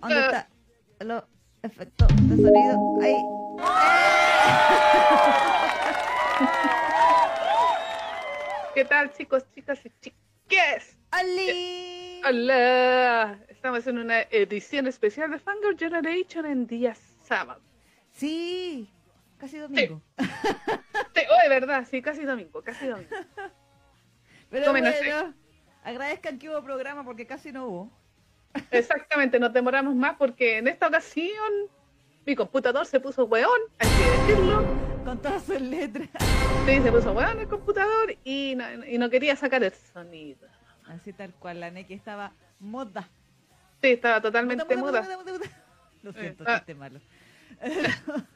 ¿Dónde está? Los efectos de sonido. Ahí. ¿Qué tal, chicos, chicas y chiques? ¡Ali! Hola. Estamos en una edición especial de Fangirl Generation en día sábado. Sí, casi domingo. Sí, oh, de verdad, sí, casi domingo, casi domingo. Pero Tómenlo bueno, agradezcan que hubo programa porque casi no hubo. Exactamente, nos demoramos más porque en esta ocasión mi computador se puso weón, hay que decirlo. Con todas sus letras. Sí, se puso weón el computador y no, y no quería sacar el sonido. Así tal cual, la Neki estaba moda. Sí, estaba totalmente muda. Lo siento, chiste malo.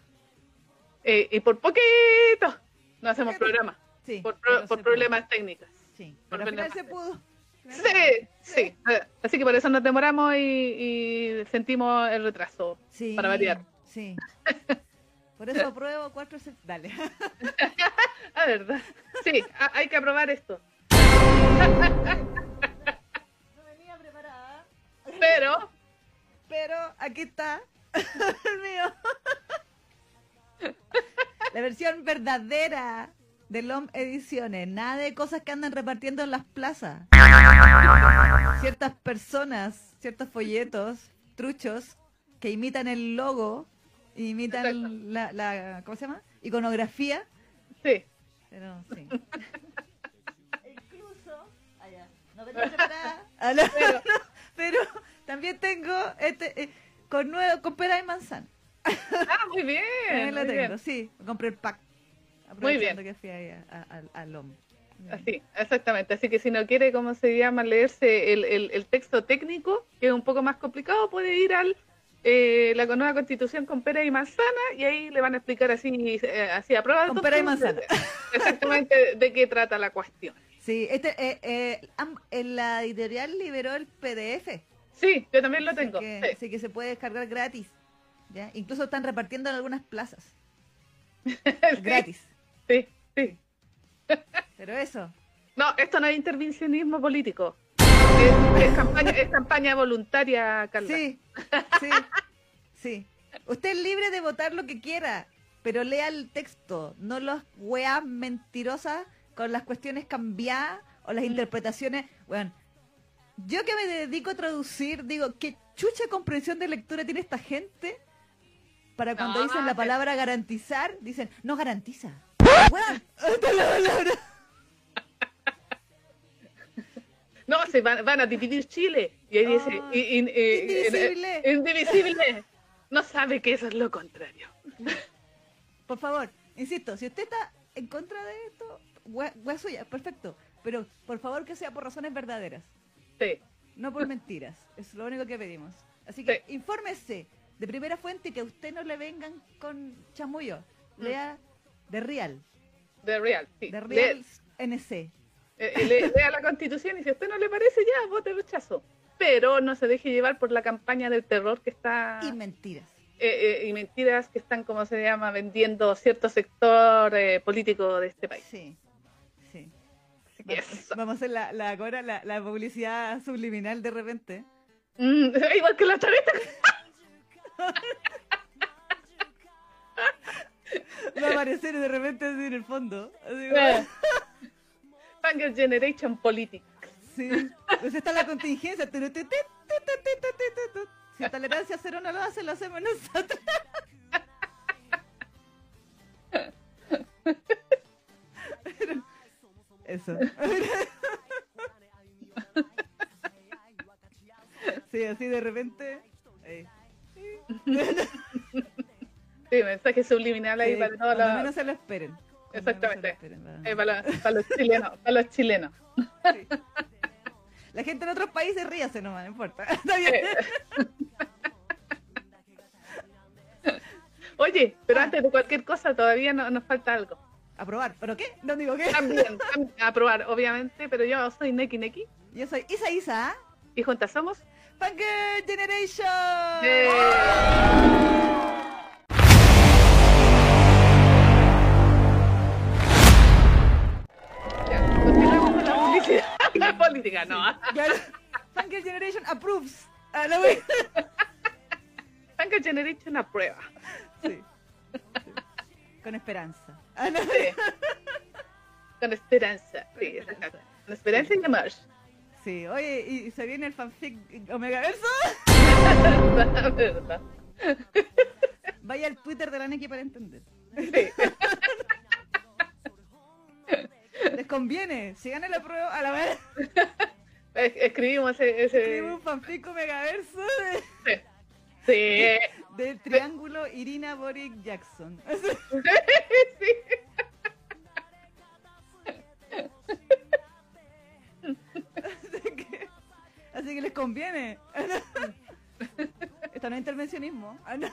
Eh, y por poquito no hacemos programa, Sí, por, pro- problemas técnicos. Sí, por pero al final se pudo. Sí, sí. Así que por eso nos demoramos y, y sentimos el retraso. Sí, Para variar. Sí. Por eso apruebo cuatro... Dale. Ah, ¿verdad? Sí, ha- hay que aprobar esto. No venía preparada, Pero, pero aquí está el mío. La versión verdadera de LOM Ediciones. Nada de cosas que andan repartiendo en las plazas. Ciertas personas, ciertos folletos, truchos, que imitan el logo, imitan la, la, ¿cómo se llama? Iconografía. sí. Pero sí. Incluso, allá, no venía preparada. Ah, no, Pero- no, pero también tengo este eh, con nuevo, con pera y manzana. Ah, muy bien. También la tengo, bien. sí. Compré el pack. Muy bien. Que fui ahí a- a- LOM. Así, exactamente. Así que si no quiere, ¿cómo se llama? Leerse el, el- el texto técnico, que es un poco más complicado, puede ir al eh, la nueva constitución con pera y manzana y ahí le van a explicar así, eh, así a prueba de Con pera y manzana. Exactamente de qué trata la cuestión. Sí, este, eh, eh, la editorial liberó el PDF. Sí, yo también lo así tengo. que, sí. así que se puede descargar gratis. ¿ya? Incluso están repartiendo en algunas plazas. Sí, Gratis. Sí, sí. Pero eso, No, esto no es intervencionismo político. Es, es campaña, es campaña voluntaria, Carla. Sí, sí, sí. Usted es libre de votar lo que quiera, pero lea el texto, no las weas mentirosas con las cuestiones cambiadas o las interpretaciones. Bueno, yo que me dedico a traducir, digo, ¿qué chucha comprensión de lectura tiene esta gente? Para cuando No, dicen la palabra garantizar, dicen, no garantiza. Weón, esta es la palabra. No, se van, van a dividir Chile. Y ahí dice, Ah, in- indivisible. eh, indivisible. No sabe que eso es lo contrario. Por favor, insisto, si usted está en contra de esto, wea suya, perfecto. Pero por favor que sea por razones verdaderas, Sí, no por mentiras. Es lo único que pedimos. Así que Sí. infórmese de primera fuente y que a usted no le vengan con chamullo. Mm. Lea de Real, de real. Sí. de Le- Real NC. eh, eh, le- lea la constitución y si a usted no le parece, ya, vote rechazo. Pero no se deje llevar por la campaña del terror que está. Y mentiras. eh, eh, y mentiras que están, como se llama, vendiendo cierto sector eh, político de este país. Sí, sí. Vamos, a hacer la, la, ahora la, la publicidad subliminal de repente. Mm, igual que la otra vez. Va a aparecer de repente así en el fondo. Así eh. Generation Politics. Sí. Pues está la contingencia. Si la tolerancia cero no lo hace, lo hacemos nosotros. Pero, eso. Sí, así de repente. Eh. Sí mensaje subliminal ahí Sí, para todos los. menos se lo esperen. Exactamente. lo esperen, eh, para, los, para los chilenos. Para los chilenos. Sí. La gente en otros países ríase nomás, no importa. Está bien. Oye, pero Ah. antes de cualquier cosa todavía no- nos falta algo. Aprobar. ¿Pero qué? No digo qué. También, tam- aprobar, obviamente, pero yo soy Neki Neki Yo soy Isa Isa. y juntas somos. Fangirl Generation. Eh, política, no. Claro. Fangirl Generation approves. Ah, no. Tanga Generation a prueba. Sí. Sí. Con esperanza. Ah, no. Sí. Con esperanza. Sí, exacto. Con esperanza y amor. Sí, oye, ¿y se viene el fanfic Omega Verso? Vaya al Twitter de la Neki para entender. Sí. Les conviene, si ganan la prueba, a la vez, Es- Escribimos ese. ese... escribe un fanfic Omega Verso de- Sí. del triángulo Irina Boric Jackson. sí. Así que, así que les conviene. Esto no es intervencionismo. Ah, no.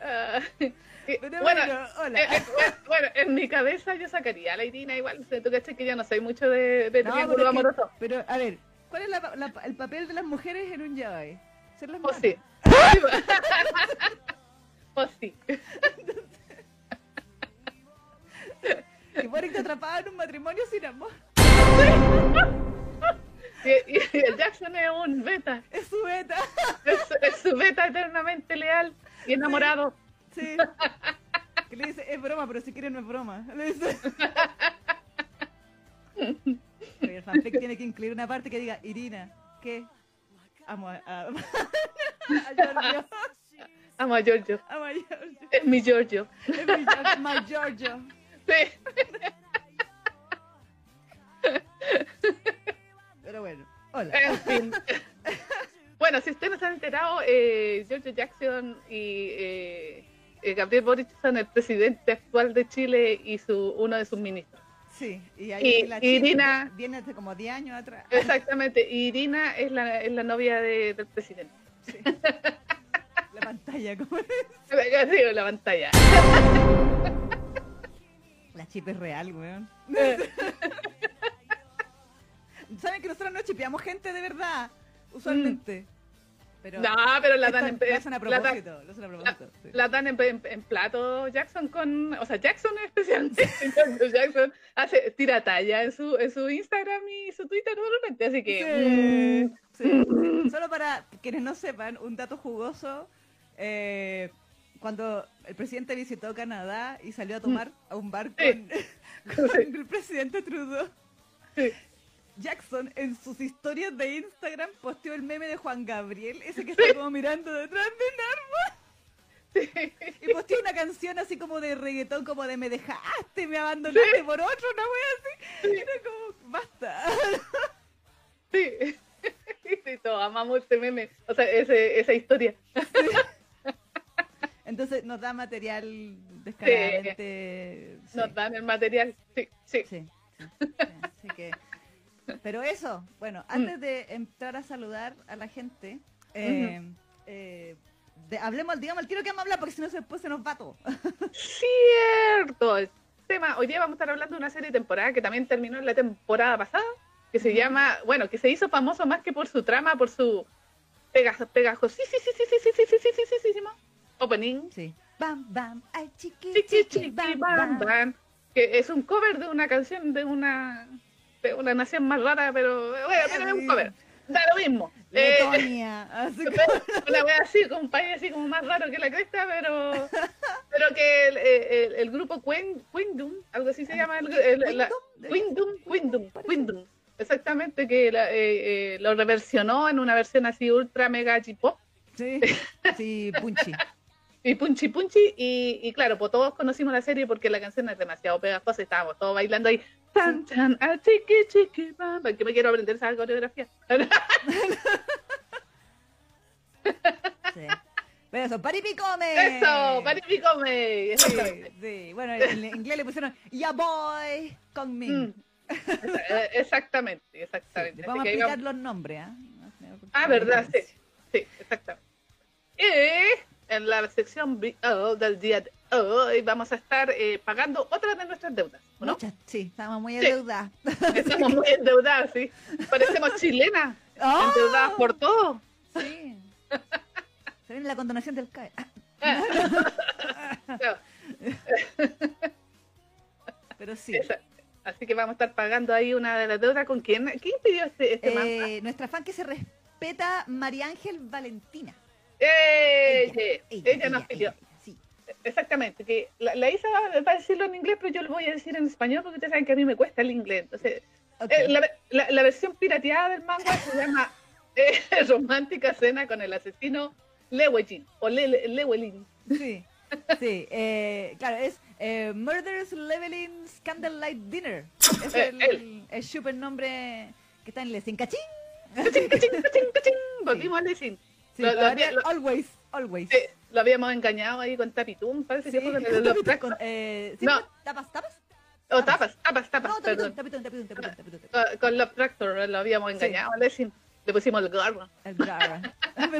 Ah, y- Pero bueno, bueno, hola. eh, eh, bueno, bueno, en mi cabeza yo sacaría a la Irina igual. Tú caché que yo no soy mucho de, de No, triángulo pero, es que- amoroso. pero, a ver, ¿cuál es la- la- el papel de las mujeres en un yaoi? Ser las Pues sí. Pues sí. Que Boric te atrapaba en un matrimonio sin amor. Y, y el Jackson es un beta. Es su beta. Es, es su beta eternamente leal y enamorado. Sí. Que le dice, es broma, pero si quieren no es broma. Le dice. Oye, el fanfic tiene que incluir una parte que diga, Irina, ¿qué? Amo a, a, a Giorgio. Amo a Giorgio. Amo a Giorgio. Es mi Giorgio. Es mi Giorgio. My Giorgio. Sí. Pero bueno, hola. En fin. Bueno, si ustedes no se han enterado, eh, Giorgio Jackson y eh, eh, Gabriel Boric son el presidente actual de Chile y su uno de sus ministros. Sí, y ahí Y- la Irina- viene hace como 10 años atrás. Exactamente. Y Irina es la, es la novia de- del presidente. Sí. La pantalla, como es. Sí, la pantalla. La chip es real, weón. Saben que nosotros no chipeamos gente de verdad, usualmente. Pero No, pero la dan en, lo hacen a la dan- propósito, lo hacen a propósito. sí. la dan en, en- en plato Jackson con, o sea, Jackson especialmente, Jackson hace tira talla en su en su Instagram y su Twitter normalmente, así que Sí, mm, sí. Solo para quienes no sepan, un dato jugoso. eh, cuando el presidente visitó Canadá y salió a tomar a un bar con, con el presidente Trudeau, Sí. Jackson en sus historias de Instagram posteó el meme de Juan Gabriel, ese que está como mirando detrás de un árbol, sí, y posteó una canción así como de reggaetón, como de me dejaste, me abandonaste por otro, una wea así. Y era como, basta. sí. Sí, todos amamos ese meme, o sea, ese, esa historia. Entonces nos da material descaradamente. sí. Nos dan el material. Sí, sí. Sí, sí, sí, así que. Pero eso, bueno, antes de entrar a saludar a la gente, eh, eh, de- hablemos, digamos el tiro que vamos a hablar, porque si no se- después se nos va todo. Cierto. El tema, hoy día vamos a estar hablando de una serie de temporada que también terminó en la temporada pasada, que se llama, bueno, que se hizo famoso más que por su trama, por su pegajo, pegajo, sí, sí, sí, sí, sí, sí, sí, sí, sí, sí, sí, sí, sí, opening. Sí. Bam, bam, ay, chiqui, Chiqui, chiqui, bam, bam, bam. que es un cover de una canción de una una nación más rara, pero bueno, pero es un cover. Da lo mismo. Eh, Letonia, así como- una wea así, con un país así como más raro que la cresta, pero pero que el, el, el grupo Queendom, algo así se llama, el, el- Queendom, Queendom, Queendom, exactamente, que la- eh, eh, lo reversionó en una versión así ultra mega J-pop Sí, sí, Punchi. Y punchi punchi y, y claro, pues todos conocimos la serie porque la canción es demasiado pegajosa y estábamos todos bailando ahí tan tan a chiqui chiqui bam, bam, que me quiero aprender esa coreografía Sí. Pero eso, paripicome. eso, paripicome Sí, sí. Bueno, en inglés le pusieron Ya boy con me. Mm. Eh, exactamente Sí, exactamente Así vamos a explicar digamos- los nombres, ¿ah? ah verdad sí sí exactamente y en la sección BO del día de hoy vamos a estar eh, pagando otra de nuestras deudas ¿o ¿no? Muchas, sí, estamos muy Sí. endeudadas. estamos muy endeudadas sí parecemos chilenas ¡Oh! endeudadas por todo Sí. Se viene la condonación del CAE. Claro. Pero sí. Esa- Así que vamos a estar pagando ahí una de las deudas con quién. ¿Quién pidió este, este? Eh, nuestra fan que se respeta, María Ángel Valentina. ¡Eh! Ella, ella nos pidió. sí. Exactamente, que la, la Isa va, va a decirlo en inglés, pero yo lo voy a decir en español porque ustedes saben que a mí me cuesta el inglés. Entonces, Ok. eh, la, la- la versión pirateada del manga se llama eh, Romántica Cena con el asesino Lewejin o Le, Le- Lewelin. Sí, sí, eh, claro, es eh, Murderous Leveling Candlelight Dinner. Es Eh, el, él. el super nombre que está en Lessing. ¡Cachín! Cachín, cachín, cachín, cachín. Volvimos a decir. Sí, Lo- lo always, always. Lo habíamos engañado ahí con Tapitum, parece Sí, que fue con los con, eh, ¿sí? No. ¿Tapas, tapas? O tapas, tapas, tapas, No, tapitón, tapitón, tapitón, tapitón, tapitón. Con, con Love Tractor lo habíamos Sí. engañado Lessing. Le pusimos el gorro. El Brara.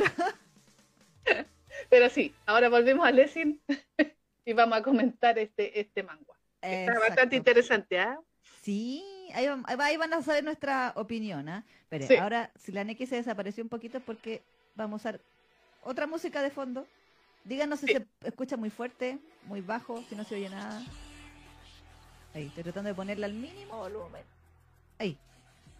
Pero- Pero sí, ahora volvemos a Lessing y vamos a comentar este, este manga. Está bastante interesante, ¿ah? Sí, ahí, van- a saber nuestra opinión, ¿ah? Pero Sí. ahora, si la Neki se desapareció un poquito es porque vamos a usar otra música de fondo. Díganos si Sí. se escucha muy fuerte, muy bajo, si no se oye nada. Ahí, estoy tratando de ponerla al mínimo volumen. Ahí,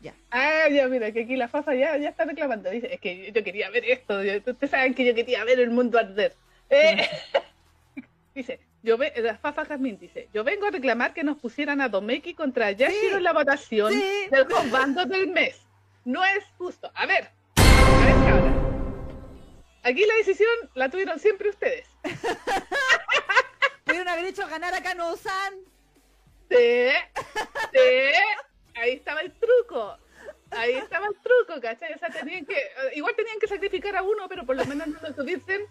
ya. Ah, ya, mira, que aquí la Fafa ya, ya está reclamando. Dice, es que yo quería ver esto. Ustedes saben que yo quería ver el mundo arder. Eh, dice, yo ve, la Fafa Jazmín dice, yo vengo a reclamar que nos pusieran a Domeki contra Yashiro en la votación Sí. del bando del mes. No es justo. A ver, a ver. Aquí la decisión la tuvieron siempre ustedes. Pudieron haber hecho ganar a Kano-san. Sí, sí, ahí estaba el truco. Ahí estaba el truco, ¿cachai? O sea, tenían que, eh, igual tenían que sacrificar a uno, pero por lo menos no lo hubiesen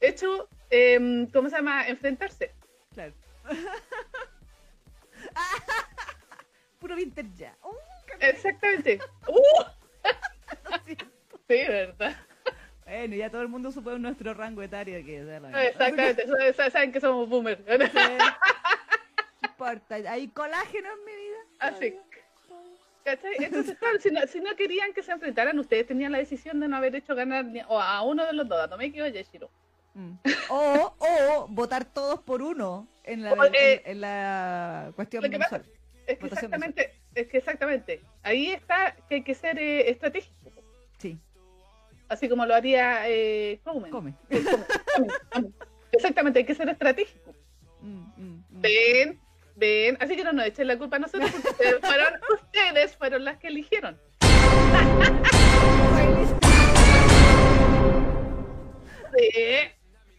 hecho, em, ¿cómo se llama? Enfrentarse. Claro. Puro vintage ya. Uh, Exactamente. ¡Uh! Sí, ¿verdad? Bueno, ya todo el mundo supo nuestro rango etario que Exactamente. Saben que somos boomers. No importa, hay colágeno en mi vida. Así. ¿Cachai? Entonces, claro, si no, si no querían que se enfrentaran, ustedes tenían la decisión de no haber hecho ganar ni- o a uno de los dos, a Tomeki o a Yashiro. Mm. O, o votar todos por uno en la, O, eh, en, en la cuestión mensual. Es que Votación exactamente, es que exactamente. Ahí está que hay que ser eh, estratégico. Sí, Así como lo haría eh, come. Eh, Coleman. Exactamente, hay que ser estratégico. Mm, mm, mm. Ven, ven. Así que no nos echen la culpa a nosotros porque ustedes fueron, ustedes fueron las que eligieron. Sí,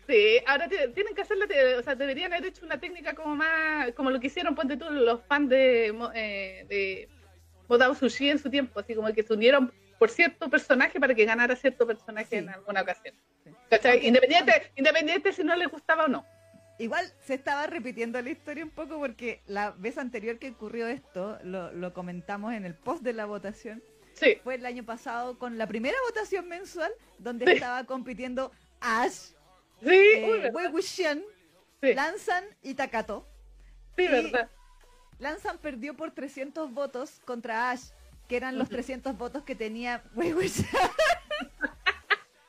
sí. Ahora tienen que hacerlo, te- o sea, deberían haber hecho una técnica como más, como lo que hicieron, ponte tú, los fans de, eh, de Modao Sushi en su tiempo, así como que se unieron por cierto personaje para que ganara cierto personaje Sí. en alguna ocasión. Independiente, independiente si no les gustaba o no. Igual se estaba repitiendo la historia un poco porque la vez anterior que ocurrió esto, lo, lo comentamos en el post de la votación, Sí, fue el año pasado con la primera votación mensual donde Sí. estaba compitiendo Ash, sí, eh. Wei Wuxian, Lanzan y Takato. sí, y- verdad. Lanzan perdió por 300 votos contra Ash, que eran los Ujú. 300 votos que tenía.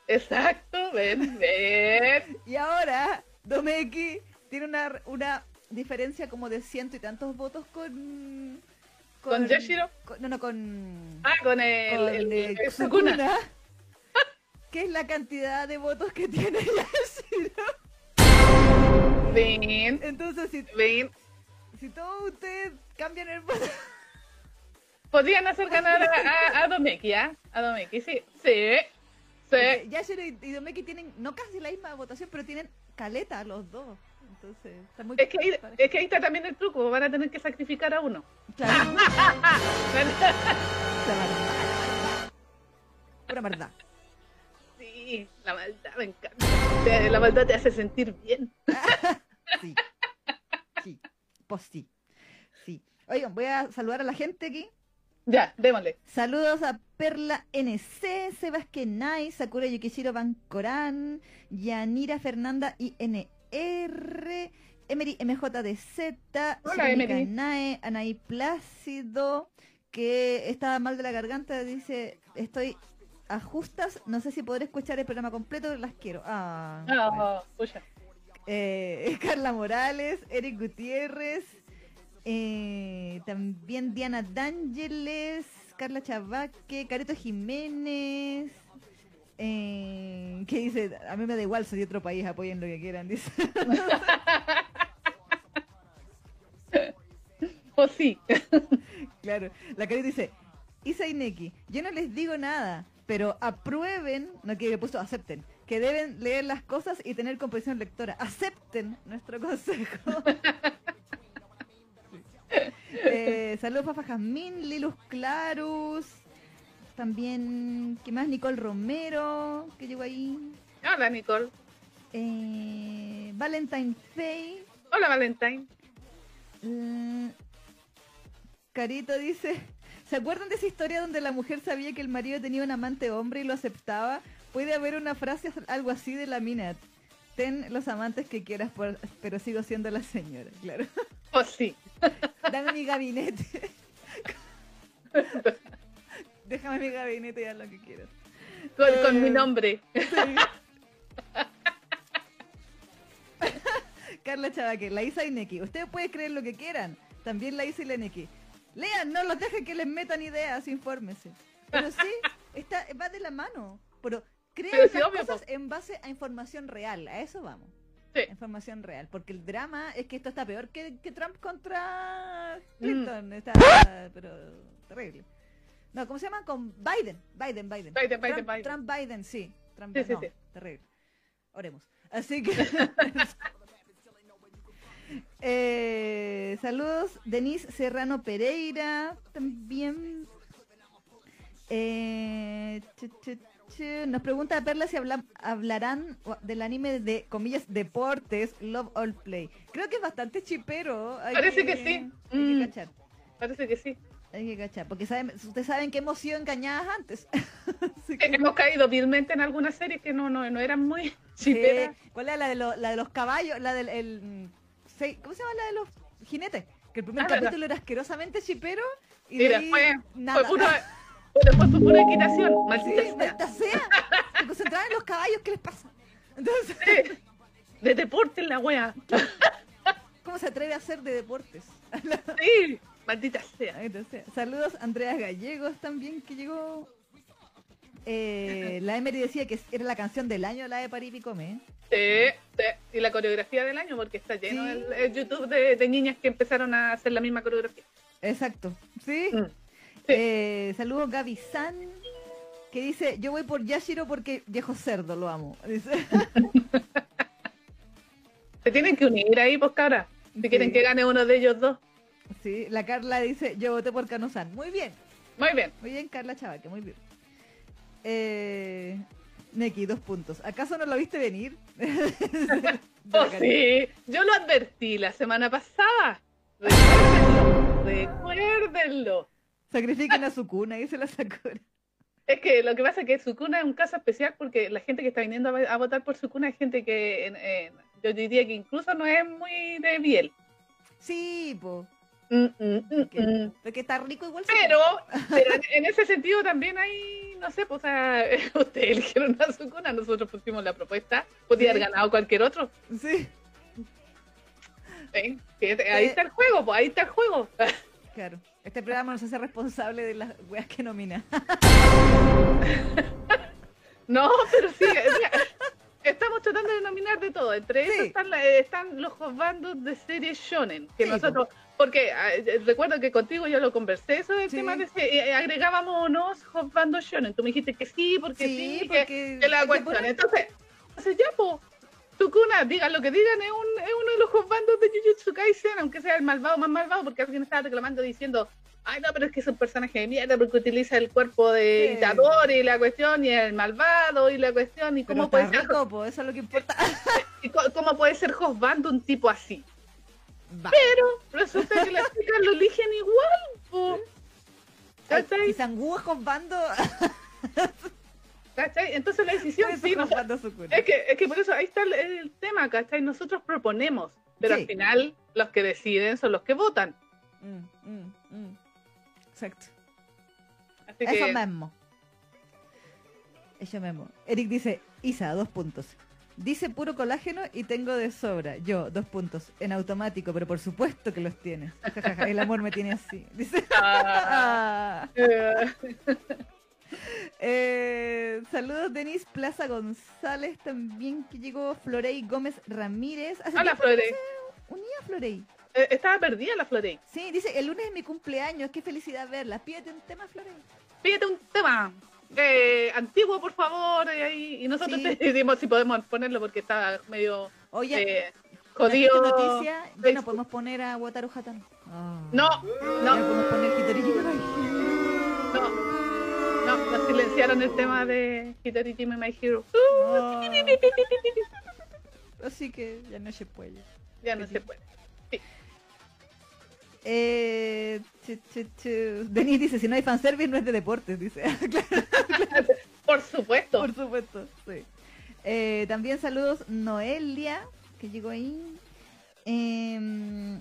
Exacto, ven, ven. Y ahora Domeki tiene una, una diferencia como de ciento y tantos votos con... ¿Con Yashiro? con- no, no, con... Ah, con el, con, el, eh, el Sukuna. Sukuna, que es la cantidad de votos que tiene Yashiro. Ven, Entonces, si, ven. si todos ustedes cambian el voto... Podrían hacer ganar a, a, a Domeki, ¿ah? A Domeki, sí. Sí, sí. Yashiro y, y Domeki tienen no casi la misma votación, pero tienen caleta los dos. Entonces, está muy Es que, ahí, es que ahí está también el truco, van a tener que sacrificar a uno. Claro, la verdad. Pura verdad. Sí, la maldad me encanta. La maldad te hace sentir bien. Sí. Sí. Pues sí. Sí. Oigan, voy a saludar a la gente aquí. Ya, démosle. Saludos a Perla NC, Sebastián Nai, Sakura Yukishiro Bancoran, Yanira Fernanda INR, Emery MJDZ, Hola, Emery. Nae, Anaí Plácido, que estaba mal de la garganta, dice, estoy a justas, no sé si podré escuchar el programa completo, las quiero. Ah, bueno. Pucha. Eh, Carla Morales, Eric Gutiérrez, Eh, también Diana D'Ángeles, Carla Chavaque, Careto Jiménez. Eh, ¿Qué dice? A mí me da igual, soy de otro país, apoyen lo que quieran, dice. o sí. claro, la Careto dice, Isa y Neki, yo no les digo nada, pero aprueben, no que he puesto acepten, que deben leer las cosas y tener comprensión lectora. Acepten nuestro consejo. eh, saludos Fafa Jazmín, Lilus Clarus, también, ¿qué más? Nicole Romero, que llegó ahí. Hola Nicole. Eh, Valentine Faye. Hola Valentine. Mm, Carito dice, ¿se acuerdan de esa historia donde la mujer sabía que el marido tenía un amante hombre y lo aceptaba? Puede haber una frase algo así de la mina. Ten los amantes que quieras, pero sigo siendo la señora, claro. Oh, sí. Dame mi gabinete. Déjame mi gabinete y haz lo que quieras. Con, mi eh, nombre. Carla Chavaque, la Isa y Neki. Ustedes pueden creer lo que quieran. También la Isa y la Neki. Lean, no los dejen que les metan ideas, infórmense. Pero sí, está, va de la mano. Pero crean cosas en base a información real. A eso vamos. Sí. Información real. Porque el drama es que esto está peor que, Trump contra Clinton. Mm. Está, pero terrible. No, ¿cómo se llama? Con Biden. Biden, Biden. Biden, Biden, Trump, Biden. Trump, Biden, sí. Trump, sí, sí, sí. terrible. Oremos. Así que... eh, saludos, Denise Serrano Pereira, también. Eh, nos pregunta Perla si hablarán del anime de, comillas, deportes, Love All Play. Creo que es bastante chipero. Parece que, sí. Mm. Parece que sí. Hay que cachar, porque saben, ustedes saben que hemos sido engañadas antes. Hemos caído vilmente en algunas series que no, no, no eran muy chiperas. ¿Cuál era la de, la de los caballos? La del el, ¿Cómo se llama la de los jinetes? Que el primer ah, capítulo era asquerosamente chipero y, de después nada. Fue pura, después fue equitación. Maldita sí, sea. Se concentraban en los caballos, ¿qué les pasa? Entonces... Sí. De deporte en la wea. ¿Cómo se atreve a hacer de deportes? sí. Maldita sea. Saludos Andrea Gallegos también que llegó. Eh, la Emery decía que era la canción del año, la de Paripicome. Sí, sí, y la coreografía del año, porque está lleno el, YouTube de, niñas que empezaron a hacer la misma coreografía. Exacto, sí. Mm. Eh, saludos Gaby San, que dice: Yo voy por Yashiro porque viejo cerdo, lo amo. Se tienen que unir ahí, pues cabra. Si quieren que gane uno de ellos dos. Sí, la Carla dice, yo voté por Canosan. Muy bien. Muy bien. Muy bien, Carla Chavaque, muy bien. Eh, Neki, dos puntos. ¿Acaso no lo viste venir? oh, sí, yo lo advertí la semana pasada. Recuérdenlo, recuérdenlo. Sacrifiquen a su cuna, dice la Sakura. Es que lo que pasa es que su cuna es un caso especial porque la gente que está viniendo a, votar por su cuna es gente que yo diría que incluso no es muy de biel. Sí, pues. Mm, mm, mm, porque, está rico igual. Pero, pero en, ese sentido también hay, no sé, pues, o sea, ustedes eligieron a su cuna, nosotros pusimos la propuesta, podía haber ganado cualquier otro. Sí. ahí está el juego, pues ahí está el juego. Claro, este programa nos hace responsable de las weas que nomina. no, pero sí, estamos tratando de nominar de todo. Entre esos están, están, los bandos de series shonen, que nosotros porque ah, eh, recuerdo que contigo yo lo conversé eso del tema de si eh, agregábamos unos Bando Shonen. Tú me dijiste que sí, porque sí, que, la cuestión. Entonces, entonces ya, pues, Sukuna, digan lo que digan, es, un, es uno de los bandos de Jujutsu Kaisen, aunque sea el malvado más malvado, porque alguien estaba reclamando diciendo, ay no, pero es que es un personaje de mierda porque utiliza el cuerpo de sí. y la cuestión, y el malvado y la cuestión, y cómo puede ser... eso es lo que importa. ¿Y cómo puede ser Bando un tipo así? Pero resulta que las chicas lo eligen igual. ¿Cachai? Y con bando. ¿Cachai? Entonces es, que, es que por eso ahí está el, tema, ¿cachai? Nosotros proponemos, pero al final los que deciden son los que votan. Mm, mm, mm. Exacto. Así Eso mismo. Eso mismo. Eric dice, Isa, dos puntos. Dice puro colágeno y tengo de sobra. Yo, dos puntos. En automático, pero por supuesto que los tienes. El amor me tiene así. Dice. Ah. Ah. Eh, saludos, Denis Plaza González. También que llegó Florey Gómez Ramírez. Hace Hola, Florey. Unía Florey. Eh, Estaba perdida la Florey. Sí, dice, el lunes es mi cumpleaños. Qué felicidad verla. Pídete un tema, Florey. Pídete un tema eh, antiguo, por favor, y, nosotros Sí. decimos si podemos ponerlo porque está medio Oye, jodido. noticia, ya no podemos poner a Wataru Hatano. Ah. No, Ya no, podemos poner Hitori no, nos silenciaron el tema de Hitori Jimmy My Hero. Ah. Así que ya no se puede. Ya no se puede. Eh, chu, chu, chu. Denis dice, si no hay fanservice no es de deportes, dice. claro, Por supuesto. por supuesto, sí. Eh, también saludos Noelia, que llegó ahí. Eh,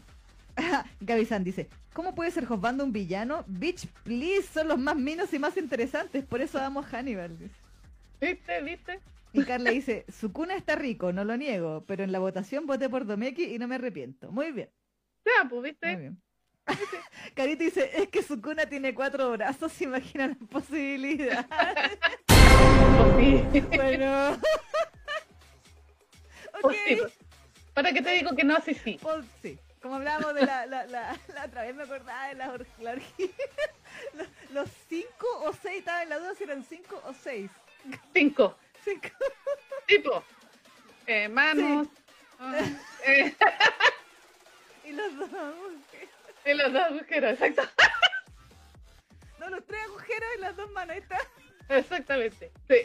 Gaby San dice, ¿cómo puede ser Josbando un villano? Bitch, please, son los más minos y más interesantes, por eso amo a Hannibal. dice. ¿Viste? ¿Viste? Y Carla dice, Sukuna está rico, no lo niego, pero en la votación voté por Domeki y no me arrepiento. Muy bien. Ya, pues, Muy ¿viste? bien. Dice, es que Sukuna tiene cuatro brazos, se imagina la posibilidad. Pues sí. bueno. ¿Para qué te digo que no? Sí, sí. sí. Como hablábamos de la, la, la, la otra vez, me acordaba de la, or- orgía. Los, los cinco o seis, estaba en la duda si eran cinco o seis. Cinco. Cinco. Tipo. Eh, manos. ah, eh, Y los dos agujeros. y las dos agujeros, exacto. No, los tres agujeros y las dos manos. Ahí está. Exactamente. Sí.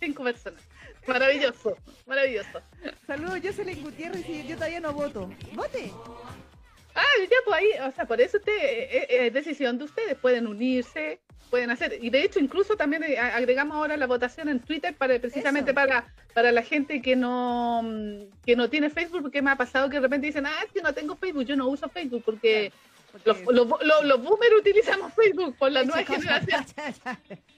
Cinco personas. Maravilloso. Maravilloso. Saludos, Jocelyn Gutiérrez y yo todavía no voto. ¡Vote! Ah, ya, pues ahí, o sea, por eso usted, eh, eh, es decisión de ustedes, pueden unirse, pueden hacer, y de hecho incluso también eh, agregamos ahora la votación en Twitter para precisamente Eso. para para la gente que no mm, que no tiene Facebook, porque me ha pasado que de repente dicen, ah, es que no tengo Facebook, yo no uso Facebook, porque los, los, los- los boomers utilizamos Facebook por la nueva generación.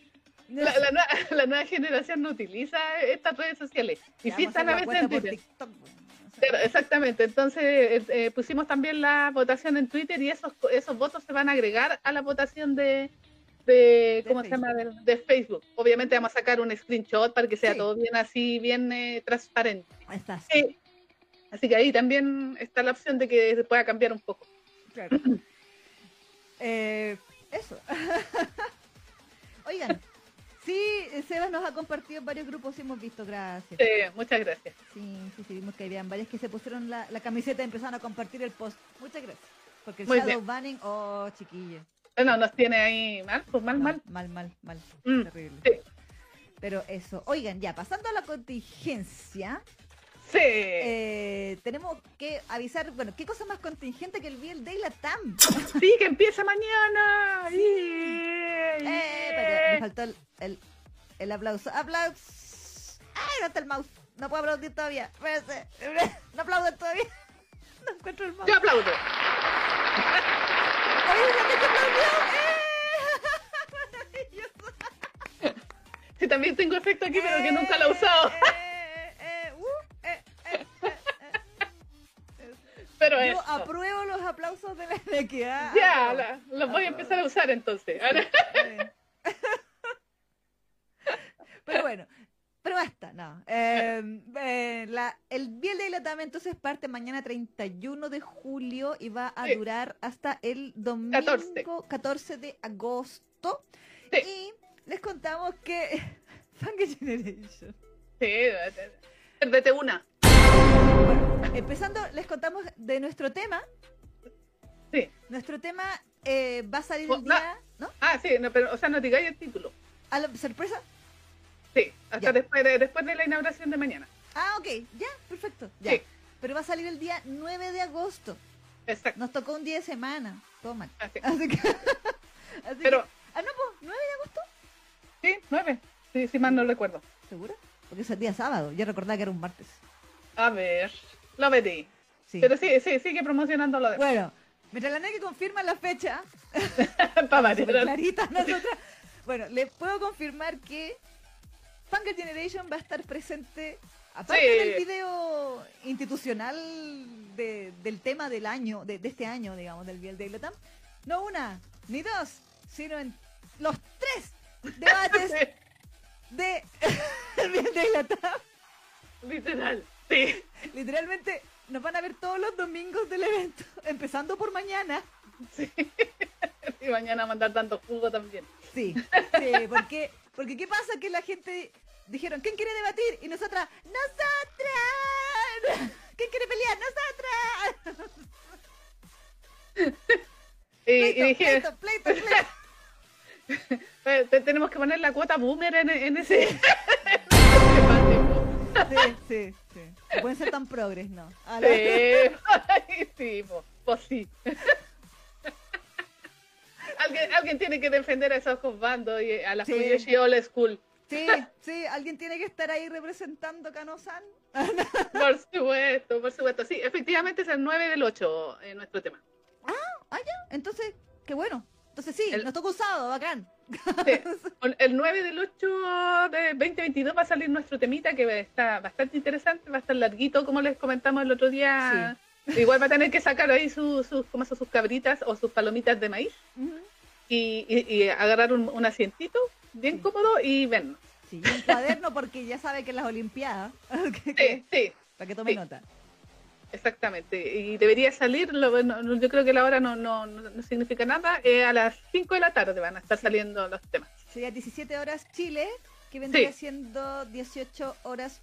La, la nueva, la nueva generación no utiliza estas redes sociales. Y sí a están a veces en Twitter. TikTok, bueno, o sea, Claro, exactamente. Entonces eh, eh, pusimos también la votación en Twitter y esos esos votos se van a agregar a la votación de, de ¿cómo se llama? De, de Facebook. Obviamente vamos a sacar un screenshot para que sea Sí. todo bien así, bien eh, transparente. Sí. Así que ahí también está la opción de que se pueda cambiar un poco. claro. Eh, eso. Oigan, sí, Sebas nos ha compartido en varios grupos y hemos visto, gracias. Eh, muchas gracias. Sí, sí, sí, vimos que habían varias que se pusieron la, la camiseta y empezaron a compartir el post. Muchas gracias. Porque el Muy shadow bien. banning, oh, chiquillos. No, nos tiene ahí mal, pues mal, mal. Mal, mal, mal. Mm, Terrible. sí. Pero eso. Oigan, ya, pasando a la contingencia, Sí. eh, tenemos que avisar, bueno, ¿qué cosa más contingente que el VL Day la TAM? Sí, que empieza mañana. Sí. Yeah, Eh, me yeah. faltó el, el, el aplauso. ¡Aplausos! ¡Ay, no está el mouse! No puedo aplaudir todavía. No aplauden todavía. No encuentro el mouse. Yo aplaudo. ¡Ay, aplaudió! ¡Eh! ¡Maravilloso! Sí, también tengo efecto aquí, pero que nunca lo he usado. Pero Yo eso. apruebo los aplausos de la inequidad. Ya, la- los voy a empezar a usar entonces. Ahora- Eh. Pero bueno, pero basta, no. Eh, eh, la, el Biel de Latam entonces parte mañana 31 de julio y va a Sí. durar hasta el domingo 14. 14, de agosto. Sí. Y les contamos que Fanga Generation. Sí, una. Bueno, empezando, les contamos de nuestro tema. Sí. Nuestro tema eh, va a salir Oh, el día, ¿no? Ah, sí, no, pero, o sea, no digáis el título. A la sorpresa. Sí, hasta Ya. después de, después de la inauguración de mañana. Ah, ok, ya, perfecto. Ya. Sí. Pero va a salir el día 9 de agosto. Exacto. Nos tocó un día de semana. Toma. Así. Así que. así Pero, que- ah, no, pues, 9 de agosto. sí, nueve. Sí, sí, más no recuerdo. ¿Segura? Porque es el día sábado. Ya recordaba que era un martes. A ver, lo metí. Sí. Pero sí, sí, sigue promocionando lo demás. Bueno, mientras la NEC confirma la fecha, Para clarita nosotras. Bueno, les puedo confirmar que Funker Generation va a estar presente Aparte Sí. del video institucional de- del tema del año, de, de este año, digamos, del Biel de Latam, no una, ni dos, sino en los tres debates de el Biel de Latam. Literal. Sí. Literalmente nos van a ver todos los domingos del evento, empezando por mañana. Sí. Y mañana mandar tanto jugo también. Sí, sí, porque, porque ¿qué pasa? Que la gente dijeron, ¿quién quiere debatir? Y nosotras, ¡nosotras! ¿Quién quiere pelear? ¡Nosotras! Y, dije, pleito, pleito, pleito. te- tenemos que poner la cuota boomer en, en ese. Sí, sí, sí. Pueden ser tan progres, ¿no? A la- Sí, sí, pues sí. alguien, alguien tiene que defender a esos dos bandos y a la Sí. Fuyoshi Old School. Sí, sí, alguien tiene que estar ahí representando Kano-san. Por supuesto, por supuesto. Sí, efectivamente es el 9 del 8 en nuestro tema. Ah, ya, entonces, qué bueno. Entonces sí, El- nos toca usado, bacán. Sí. El 9 del 8 de 2022 va a salir nuestro temita que está bastante interesante, va a estar larguito, como les comentamos el otro día. Igual va a tener que sacar ahí sus, sus, ¿cómo son? sus cabritas o sus palomitas de maíz Ujú. y, y- y agarrar un, un asientito bien Sí. cómodo y vernos. Sí, un cuaderno porque ya sabe que en las Olimpiadas, que- Sí, sí, para que tome Sí. nota. Exactamente. Y debería salir, lo- no- no- yo creo que la hora no, no, no, significa nada, eh, a las 5 de la tarde van a estar saliendo los temas. Sería 17 horas Chile, que vendría Sí. siendo 18 horas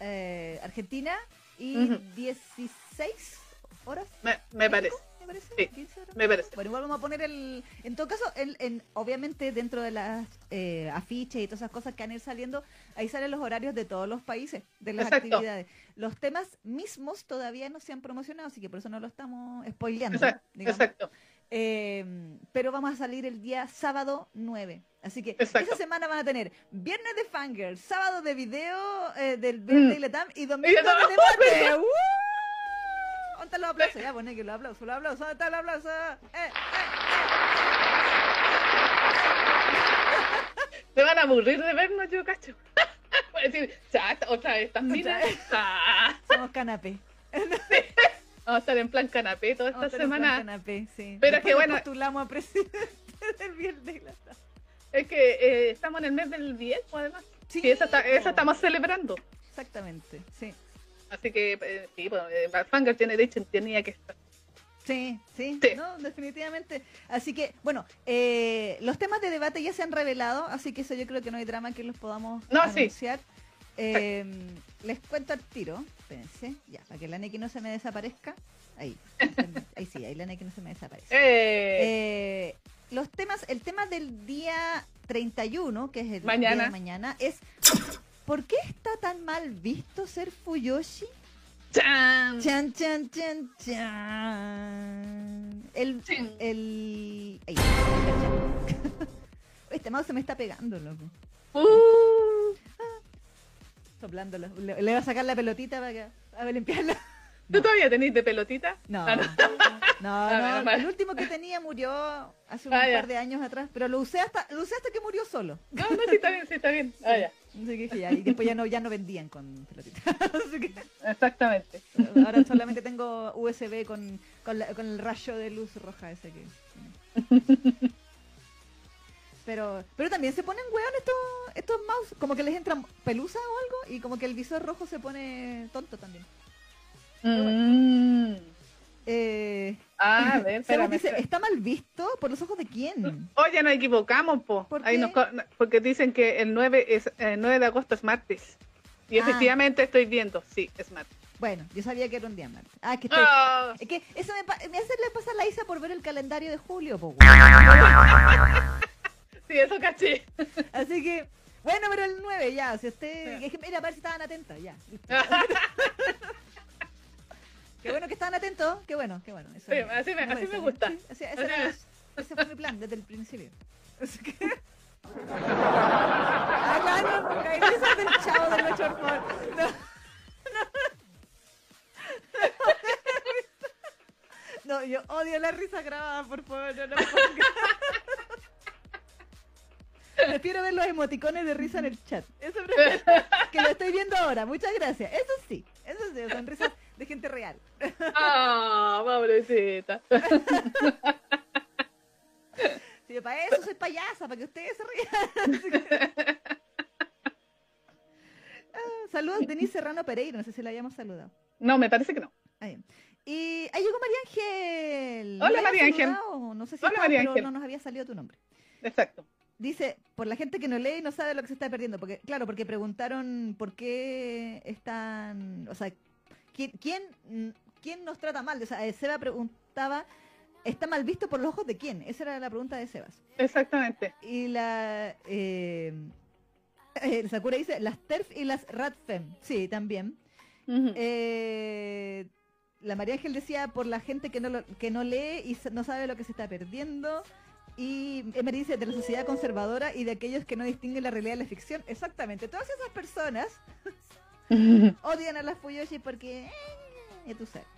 eh, Argentina y Ujú. 16 horas. Me, me parece, parece. Sí. 15 horas. me parece. Bueno, igual vamos a poner el. En todo caso, el, en, obviamente dentro de las eh, afiches y todas esas cosas que van a ir saliendo, ahí salen los horarios de todos los países, de las Exacto. actividades. Los temas mismos todavía no se han promocionado, así que por eso no lo estamos spoileando. Exacto, exacto. Eh, pero vamos a salir el día sábado 9. Así que Exacto. esa semana van a tener viernes de Fangirl, sábado de video eh, del viernes de Letam y domingo Y no- de debate. ¡Uh! ¿Dónde los aplausos? Ya poné que los aplausos, los aplausos, ¿dónde están los aplausos? Eh, Se van a aburrir de vernos, yo cacho. Voy a decir, chat, otra vez estas minas. vez. Ah, eh, somos canapé. Vamos a estar en plan canapé toda Vamos esta tener un plan semana. canapé, sí. Pero es Después que nos bueno- postulamos a presidente del viernes de Letam. Es que eh, estamos en el mes del bien, pues, además. Sí, Sí, eso, está- po. estamos celebrando. Exactamente, sí. Así que, eh, sí, eh, Fanger Generation tenía que estar. Sí, sí, Sí. no, definitivamente. Así que, bueno, eh, los temas de debate ya se han revelado, así que eso yo creo que no hay drama que los podamos No, sí. anunciar. Eh, les cuento al tiro, espérense, ya, para que la Neki no se me desaparezca. Ahí, ahí sí, ahí la Neki no se me desaparece. Eh, Eh, los temas, el tema del día 31, que es el Mañana. día de mañana, es ¿por qué está tan mal visto ser Fuyoshi? chan. Chan, chan, chan, chan. El. Chin. El. Ahí, Este mouse se me está pegando, loco. Uh, Soplándolo. Le, le voy a sacar la pelotita para que. A ver, limpiarla. ¿Tú todavía tenés de pelotita? No. Ah, No, Ah, no, mal. el último que tenía murió hace un Ah, ya. par de años atrás, pero lo usé hasta, lo usé hasta que murió solo. No, no, sí está bien, sí está bien. Ah, ya. Así que y después ya no, ya no vendían con pelotita. Así que Exactamente. ahora solamente tengo USB con, con, la- con el rayo de luz roja ese que. Pero, pero también se ponen weón estos, estos mouse, como que les entra pelusa o algo, y como que el visor rojo se pone tonto también. Mm. Eh, Ah, a ver, espérame. dice, espérame. ¿está mal visto? ¿Por los ojos de quién? Oye, nos equivocamos, po. ¿Por Ahí qué? nos co- porque dicen que el 9, es, el 9 de agosto es martes. Y Ah. efectivamente estoy viendo, sí, es martes. Bueno, yo sabía que era un día martes. Ah, que estoy... Ah, Es que eso me, pa- me hace le pasa a la Isa por ver el calendario de julio, po, sí, eso caché. Así que, bueno, pero el 9 ya, si usted... Es que, mira, a ver si estaban atentas, ya. Qué bueno que estaban atentos, qué bueno, qué bueno. Eso Sí, así me- así parece, me gusta. Sí, así- ese, era- fue mi plan desde el principio. Así que... Acá no, porque hay risas del chavo del 8 por favor. No. No, yo odio la risa grabada, por favor, no la ponga. prefiero ver los emoticones de risa en el chat. Eso que lo estoy viendo ahora. Muchas gracias. Eso sí, eso sí, son risas de gente real. Ah, pobrecita. Sí, para eso soy payasa, para que ustedes se rían. Ah, saludos, Denise Serrano Pereira. No sé si la hayamos saludado. No, me parece que no. Ahí. Y ahí llegó María Ángel. Hola, ¿La María Ángel. No sé si Hola, estaba, María pero Ángel. no nos había salido tu nombre. Exacto. Dice, por la gente que no lee y no sabe lo que se está perdiendo, porque claro, porque preguntaron por qué están, o sea, ¿quién, quién, quién nos trata mal? O sea, eh, Seba preguntaba, ¿está mal visto por los ojos de quién? Esa era la pregunta de Sebas. Exactamente. Y la eh, eh, Sakura dice, las TERF y las RATFEM, sí, también. Eh, la María Ángel decía por la gente que no, lo- que no lee y no sabe lo que se está perdiendo. Y Emery dice de la sociedad conservadora y de aquellos que no distinguen la realidad de la ficción. Exactamente. Todas esas personas odian a las Fuyoshi porque... eh, ya tú sabes.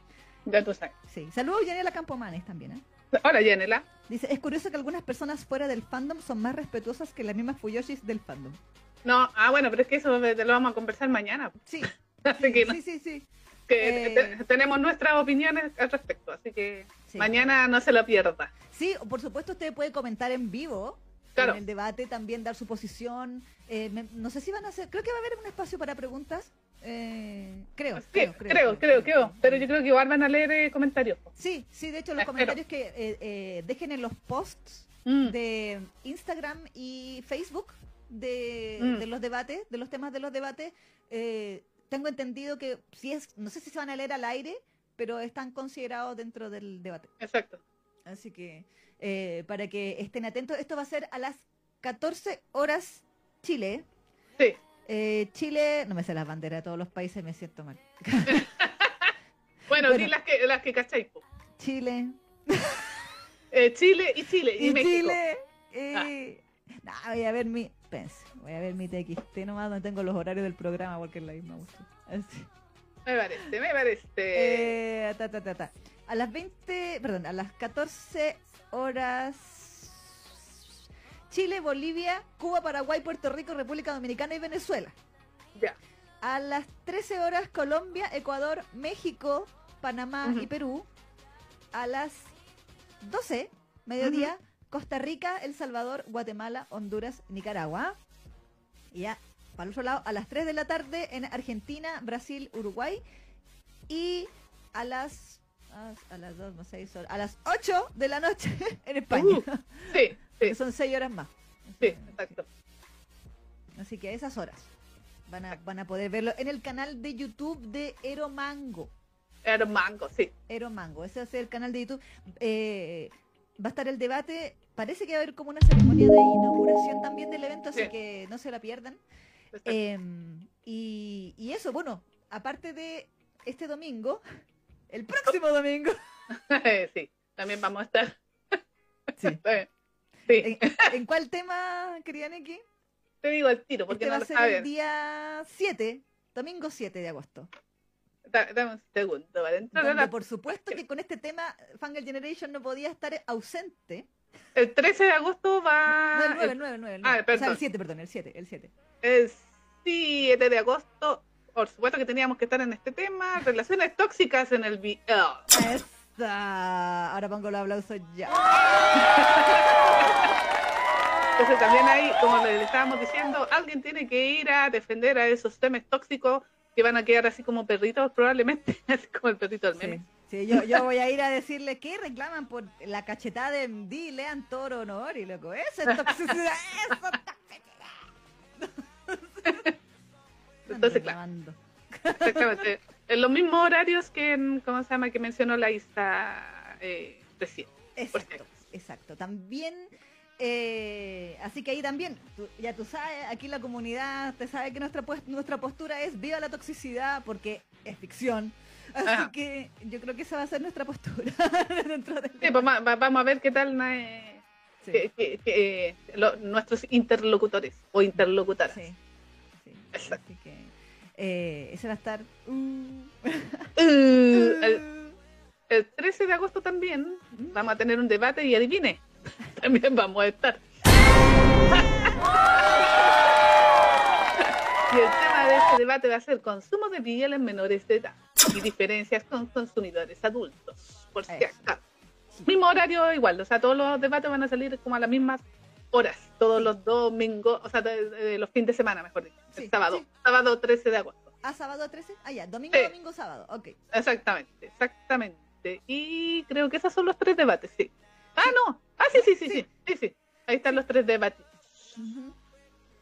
ya tú sabes. Sí. Saludos Yanela Campomanes también. ¿eh? Hola, Yanela. Dice, es curioso que algunas personas fuera del fandom son más respetuosas que las mismas Fuyoshis del fandom. No, ah, bueno, pero es que eso te lo vamos a conversar mañana. Sí, Así que, no- sí, sí, sí. que Eh. te- tenemos nuestras opiniones al respecto. Así que Sí. mañana no se lo pierda. Sí, por supuesto usted puede comentar en vivo Claro. en el debate, también dar su posición. Eh, me- no sé si van a hacer, creo que va a haber un espacio para preguntas. Eh, creo, Sí, creo, creo, creo, creo, Pero yo creo que igual van a leer eh, comentarios. Sí, sí, de hecho los Espero. comentarios que eh, eh, dejen en los posts Mm. de Instagram y Facebook de, Mm. de los debates, de los temas de los debates, eh, tengo entendido que si es, no sé si se van a leer al aire, pero están considerados dentro del debate. Exacto. Así que eh, para que estén atentos, esto va a ser a las 14 horas Chile. Sí. Eh, Chile, no me sé las banderas de todos los países, me siento mal. Bueno, Bueno. di las que, las que cacháis. Chile Eh, Chile y Chile y, y, México. Chile. Y... No, voy a ver mi. Pense, voy a ver mi TXT nomás donde tengo los horarios del programa porque es la misma. Así. Me parece, me parece. Eh, ta, ta, ta, ta. A las 20, perdón, a las 14 horas. Chile, Bolivia, Cuba, Paraguay, Puerto Rico, República Dominicana y Venezuela. Ya. A las 13 horas Colombia, Ecuador, México, Panamá y Perú. A las 12, mediodía, Costa Rica, El Salvador, Guatemala, Honduras, Nicaragua. Y ya, para el otro lado, a las 3 de la tarde en Argentina, Brasil, Uruguay. Y a las a, a las 2, no 6 horas, a las 8 de la noche en España. Uh, Sí, son 6 horas más. sí, exacto. Así que a esas horas van a, van a poder verlo en el canal de YouTube de Ero Mango. Un mango, sí. Ero Mango, ese va a ser el canal de YouTube. Eh, va a estar el debate. Parece que va a haber como una ceremonia de inauguración también del evento, así Sí. que no se la pierdan. Em, y, y eso, bueno, aparte de este domingo, el próximo domingo. sí, también vamos a estar. Sí. Sí, ¿En, en cuál tema, querida Neki? te digo el tiro porque Este va no a lo ser el día 7, domingo 7 de agosto. Da- Dame un segundo a Donde la- por supuesto que con este tema Fangirl Generation no podía estar ausente. El 13 de agosto va. No, el 9, el- el 9, el 9. El ah, 9. o sea, perdón. el 7, perdón, el 7, el 7. El 7 de agosto, por supuesto que teníamos que estar en este tema, relaciones tóxicas en el vi- ah. Esa. Ahora pongo los aplausos ya. Entonces también ahí, como le estábamos diciendo, alguien tiene que ir a defender a esos temas tóxicos que van a quedar así como perritos probablemente, así como el perrito del meme. Sí, sí, yo, yo voy a ir a decirle que reclaman por la cachetada de MD, lean Toro Honor y loco. Eso es toxicidad, eso es toxicidad. Entonces, claro, exactamente. En los mismos horarios que, en- ¿cómo se llama? Que mencionó la Isa eh, recién. Exacto. También, eh, así que ahí también, tú- ya tú sabes, aquí la comunidad te sabe que nuestra, pues- nuestra postura es viva la toxicidad porque es ficción. Así Ajá. que yo creo que esa va a ser nuestra postura dentro del Sí, pues, va- va- vamos a ver qué tal eh, Sí, que- que- que, eh, lo- nuestros interlocutores o interlocutoras. sí, sí. Exacto. Eh, ese va a estar. Mm. El, el, 13 de agosto también vamos a tener un debate y adivine, también vamos a estar. y el tema de este debate va a ser consumo de bienes menores de edad y diferencias con consumidores adultos, por si acaso. Mismo horario igual, o sea, todos los debates van a salir como a las mismas horas, todos los domingos, o sea, de- de- los fines de semana, mejor dicho, el sábado, sí. sábado 13 de agosto. ¿A sábado 13? Ah, ya, domingo, Sí. domingo, sábado. Ok. Exactamente, exactamente. Y creo que esos son los tres debates, sí. Ah, no. Ah, sí, sí, sí, sí, sí, sí. Ahí están los tres debates.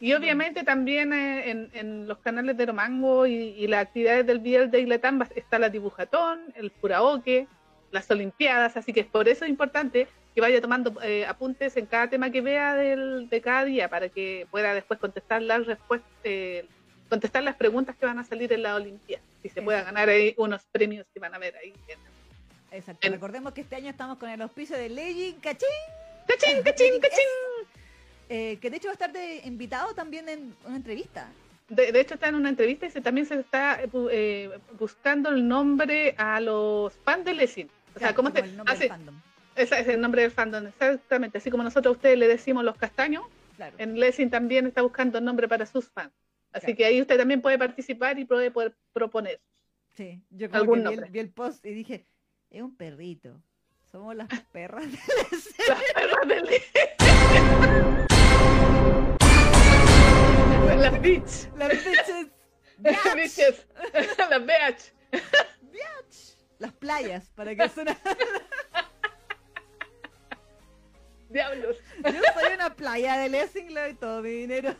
Y obviamente también eh, en, en los canales de Romango y, y las actividades del Biel de Ilatán va- está la dibujatón, el Furaoke, las Olimpiadas, así que por eso es importante que vaya tomando eh, apuntes en cada tema que vea del, de cada día para que pueda después contestar las respuestas, eh, contestar las preguntas que van a salir en la Olimpiada y se pueda ganar ahí unos premios que van a ver ahí. Exacto. En- Recordemos que este año estamos con el auspicio de Legend Cachín, ¡Cachín, cachín, cachín! eh, que de hecho va a estar de invitado también en una entrevista. De, de hecho está en una entrevista y se, también se está eh, eh, buscando el nombre a los fans de Lessing. O sea, Claro, ¿cómo como se el nombre hace? Ese es el nombre del fandom, exactamente. Así como nosotros a ustedes le decimos los castaños, Claro. en Lessing también está buscando el nombre para sus fans. Así Claro. que ahí usted también puede participar y puede poder proponer. Sí, yo como algún que vi nombre. el, vi el post y dije, es un perrito. Somos las perras de Las perras de Lessing. Las bitch. las bitches. Las bitches. Las bitch. Las playas, para que suene. Diablos. Yo soy una playa de Lessing, le doy todo mi dinero.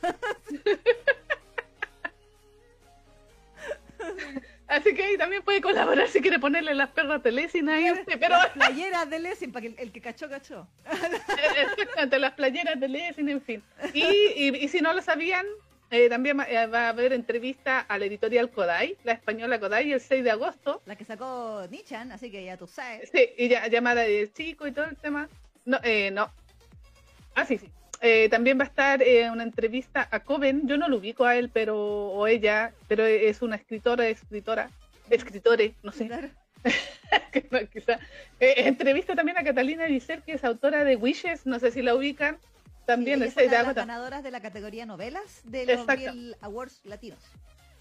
Así que ahí también puede colaborar si quiere ponerle las perras de Lessing ahí. Pero Las playeras de Lessing, para que el, el que cachó, cachó. Exactamente, las playeras de Lessing, en fin. Y, y, y si no lo sabían, eh, también va, eh, va a haber entrevista a la editorial Kodai, la española Kodai, el 6 de agosto. La que sacó Nichan, así que ya tú sabes. Sí, y ya, llamada de chico y todo el tema. No, eh, no. Ah, sí, sí. Eh, también va a estar eh, una entrevista a Coven. Yo no lo ubico a él, pero o ella, pero es una escritora, escritora, escritore, no sé. Claro. no, quizá. Eh, entrevista también a Catalina Visser, que es autora de Wishes, no sé si la ubican. También Sí, 6 de una de las ganadoras de la categoría novelas de los Awards latinos.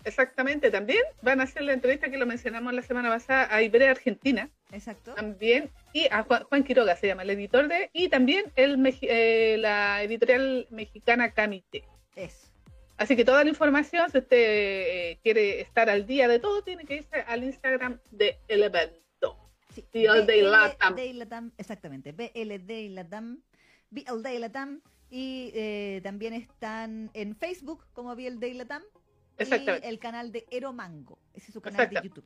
Exactamente, también van a hacer la entrevista que lo mencionamos la semana pasada a Iberia Argentina, Exacto. también, y a Juan, Juan Quiroga se llama, el editor de, y también el, eh, la editorial mexicana Camite. Eso. Así que toda la información, si usted eh, quiere estar al día de todo, tiene que irse al Instagram de el evento. Sí. BLD Latam. Exactamente. BLD Latam. BLD Latam. Y eh, también están en Facebook como BLD Latam. Exactamente. Y el canal de Ero Mango. Ese es su canal de. YouTube.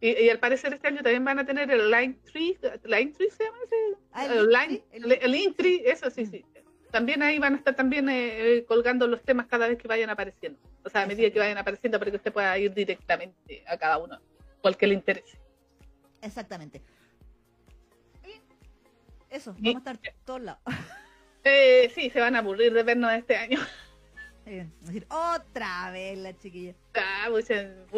Y, y al parecer este año también van a tener el Line Tree, Line Tree se llama ese? Ah, el, el Line, el el, el Linktree, eso sí, sí. También ahí van a estar también eh, eh, colgando los temas cada vez que vayan apareciendo. O sea, a medida que vayan apareciendo para que usted pueda ir directamente a cada uno, cual que le interese. Exactamente. Y eso, Y- vamos a estar todos lados. Eh, sí, se van a aburrir de vernos este año. Eh, decir, otra vez la chiquilla. Ah,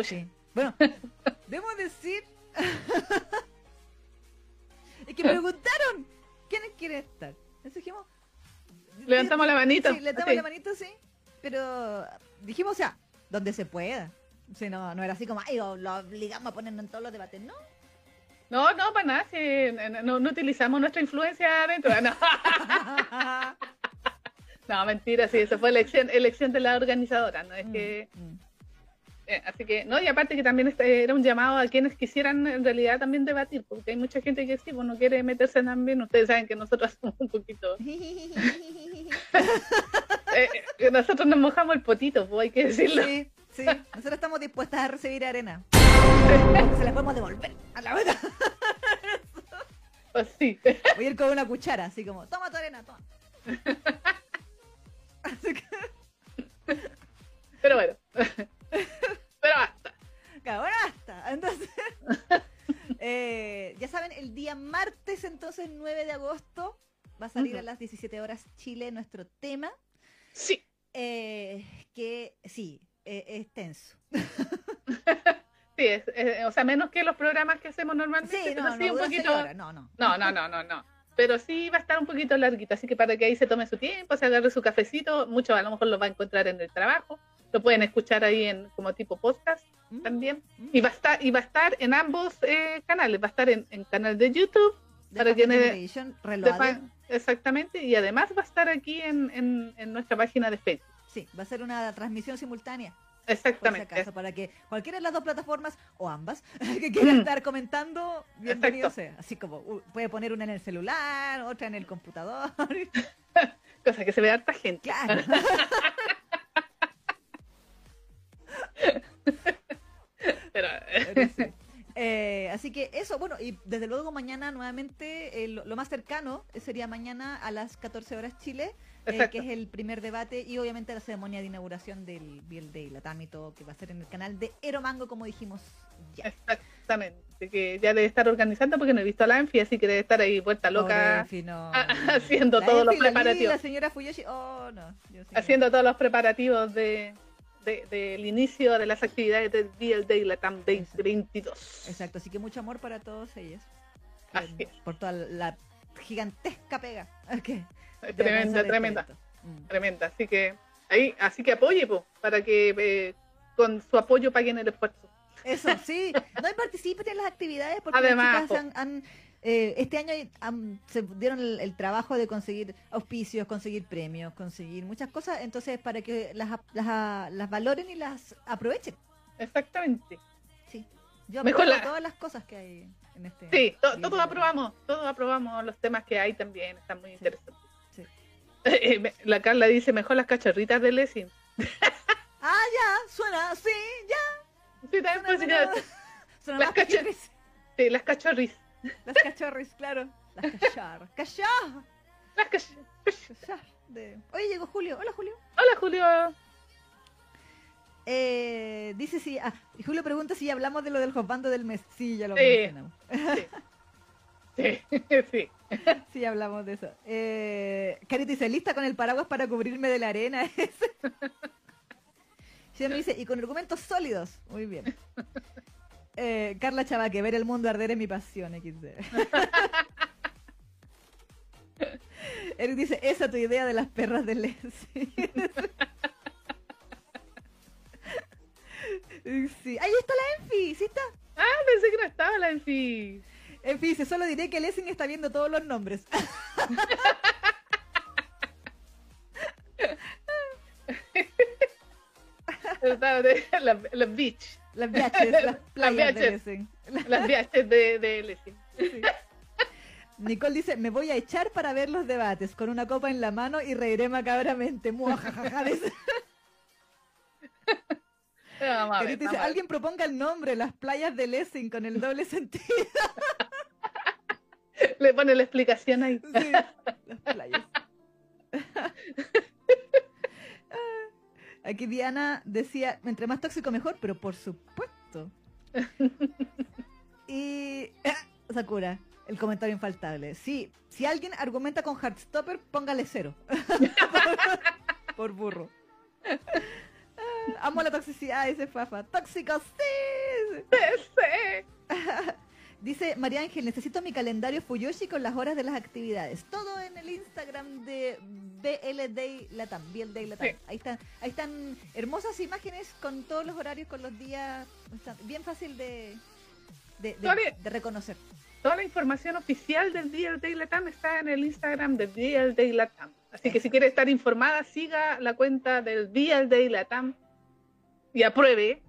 Sí. Bueno, debo decir. es que preguntaron quiénes quieren estar. Entonces dijimos. Levantamos la manito. Sí, levantamos la manito, sí. Pero dijimos, o sea, donde se pueda. Sí, no, no era así como, ay, lo, lo obligamos a ponernos en todos los debates, ¿no? No, no, para nada. sí, no, no- no utilizamos nuestra influencia adentro. No, no mentira, sí, eso fue elección, elección de la organizadora. No es que. Mm, Eh, así que, no, y aparte que también este era un llamado a quienes quisieran en realidad también debatir, porque hay mucha gente que sí, pues no quiere meterse también, ustedes saben que nosotros somos un poquito, mm. eh, eh, nosotros nos mojamos el potito, pues hay que decirlo. sí, sí. Nosotros estamos dispuestas a recibir arena. Se la podemos devolver a la verdad. Pues sí, Voy a ir con una cuchara, así como, toma tu arena, toma. Así que, pero bueno, pero basta. claro, bueno, basta. Entonces, eh, ya saben, el día martes, entonces, 9 de agosto, va a salir a las 17 horas Chile nuestro tema, Sí, eh, que sí, eh, es tenso. sí, es, o sea, menos que los programas que hacemos normalmente, Sí, pero no, sí no, un poquito, horas, no, no. no, no, no, no, no. Pero sí va a estar un poquito larguito, así que para que ahí se tome su tiempo, se agarre su cafecito, muchos a lo mejor lo va a encontrar en el trabajo, lo pueden escuchar ahí en como tipo podcast Mm, también. mm. Y va a estar, y va a estar en ambos eh, canales, va a estar en, en canal de YouTube, De para quienes- fan- exactamente, y además va a estar aquí en, en, en nuestra página de Facebook. Sí, va a ser una transmisión simultánea, por si Exactamente. acaso, para que cualquiera de las dos plataformas, o ambas, que quieran Mm. estar comentando, bienvenido Exacto. sea. Así como uh, puede poner una en el celular, otra en el computador. Cosa que se ve harta gente. claro. Pero, Pero sí. Eh, así que eso, bueno, y desde luego mañana nuevamente, eh, lo, lo más cercano sería mañana a las 14 horas Chile, eh, que es el primer debate y obviamente la ceremonia de inauguración del Biel Day Latam y todo, que va a ser en el canal de Eromango, como dijimos ya. Exactamente, que ya debe estar organizando porque no he visto a la Enfi, así que debe estar ahí vuelta loca, Enfi, no. haciendo La todos los la preparativos. La señora Fuyoshi, oh no. Dios mío. haciendo todos los preparativos de, de- del inicio de las actividades del DL Day Latam 2022. Exacto, así que mucho amor para todos ellos. Así Por- es. Por toda la gigantesca pega. de Tremenda, tremenda. Mm. tremenda. Así que ahí, así que apoye, po, para que eh, con su apoyo paguen el esfuerzo. Eso, sí. No y participen en las actividades porque Además, las chicas han, han, eh, este año se dieron el, el trabajo de conseguir auspicios, conseguir premios, conseguir muchas cosas, entonces para que las, ap- las, las valoren y las aprovechen. Exactamente. Sí. Yo Mejor la- todas las cosas que hay en este. Sí, to- todos aprobamos, todos aprobamos los temas que hay también, están muy interesantes. sí. La Carla dice mejor las cachorritas de Lessing. Ah, ya, suena así, ya. Sí, también puede ser Las más cacha- pijirris. sí, las cachorris. Las cachorris, claro. Las cachar. Cachar. Las cach- Cachar. De... Oye, llegó Julio. Hola, Julio. Hola Julio. Eh, dice si. Ah, Julio pregunta si ya hablamos de lo del jopando del mes. Sí, ya lo Sí. mencionamos. Sí, sí. Sí, ya hablamos de eso. Eh, dice: lista con el paraguas para cubrirme de la arena. Xian me dice: y con argumentos sólidos. Muy bien. Eh, Carla Chavaque, ver el mundo arder es mi pasión. XD. Eric dice: esa tu idea de las perras de Leslie. sí. Ahí está la Enfi, ¿sí está? Ah, pensé que no estaba la Enfi. Enfi dice: solo diré que Lessing está viendo todos los nombres. Las las beach. Las viajes, las playas de. Lessing. Las viajes de, de Lessing. Sí. Nicole dice, me voy a echar para ver los debates, con una copa en la mano y reiré macabramente. Muajajaja. Dice. Alguien proponga el nombre, las playas de Lessing, con el doble sentido. Le pone la explicación ahí. Sí, las playas. Aquí Diana decía, entre más tóxico mejor, pero por supuesto. Y Sakura, el comentario infaltable. Sí, si alguien argumenta con Heartstopper, póngale cero. por burro. Ah, Amo la toxicidad, dice Fafa. ¡Tóxico, sí! Sí. Dice María Ángel, necesito mi calendario Fuyoshi con las horas de las actividades. Todo en el Instagram de BL Day Latam, BL Day Latam. Sí. Ahí están, ahí están hermosas imágenes con todos los horarios, con los días. Bien fácil de, de, de- de reconocer. Toda la información oficial del DL Day Latam está en el Instagram del DL Day Latam. Así que si quiere estar informada, siga la cuenta del DL Day Latam y apruebe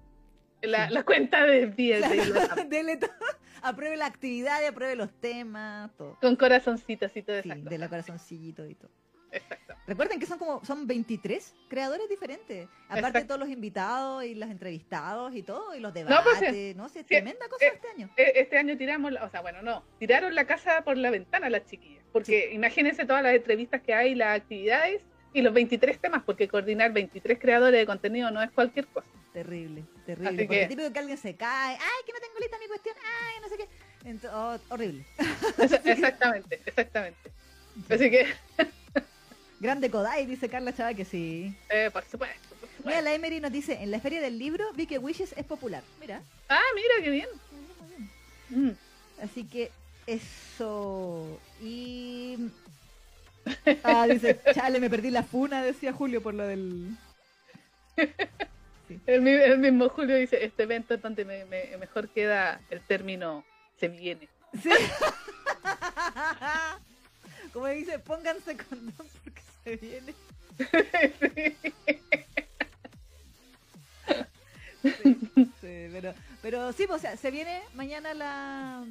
la, cuenta del DL Day Latam. apruebe la actividad y apruebe los temas, todo. Con corazoncitos y todo Sí, de la corazoncillito y todo. Exacto. Recuerden que son como son 23 creadores diferentes. Aparte de todos los invitados y los entrevistados y todo, y los No, debates. pues, No, sé, sí, tremenda cosa eh, este año. E- Este año tiramos, la- o sea, bueno, no, tiraron la casa por la ventana las chiquillas. Porque imagínense todas las entrevistas que hay, las actividades y los 23 temas, porque coordinar 23 creadores de contenido no es cualquier cosa. Terrible, terrible. Así Porque que- típico que alguien se cae, ay, que no tengo lista mi cuestión, ay, no sé qué. Ento- oh, horrible. Exactamente, exactamente. Así que, Grande Kodai, dice Carla Chava que sí. eh, por supuesto, por Mira, la Emery nos dice, en la feria del libro vi que Wishes es popular. Mira. Ah, mira, qué bien. Mm. Así que eso. Y. Ah, dice, chale, me perdí la funa, decía Julio por lo del. sí. El, mi- el mismo Julio dice, este evento es donde me, me- mejor queda el término se viene. Sí. Como dice, pónganse condón porque se viene. Sí, sí, pero, pero sí, pues, o sea, se viene mañana la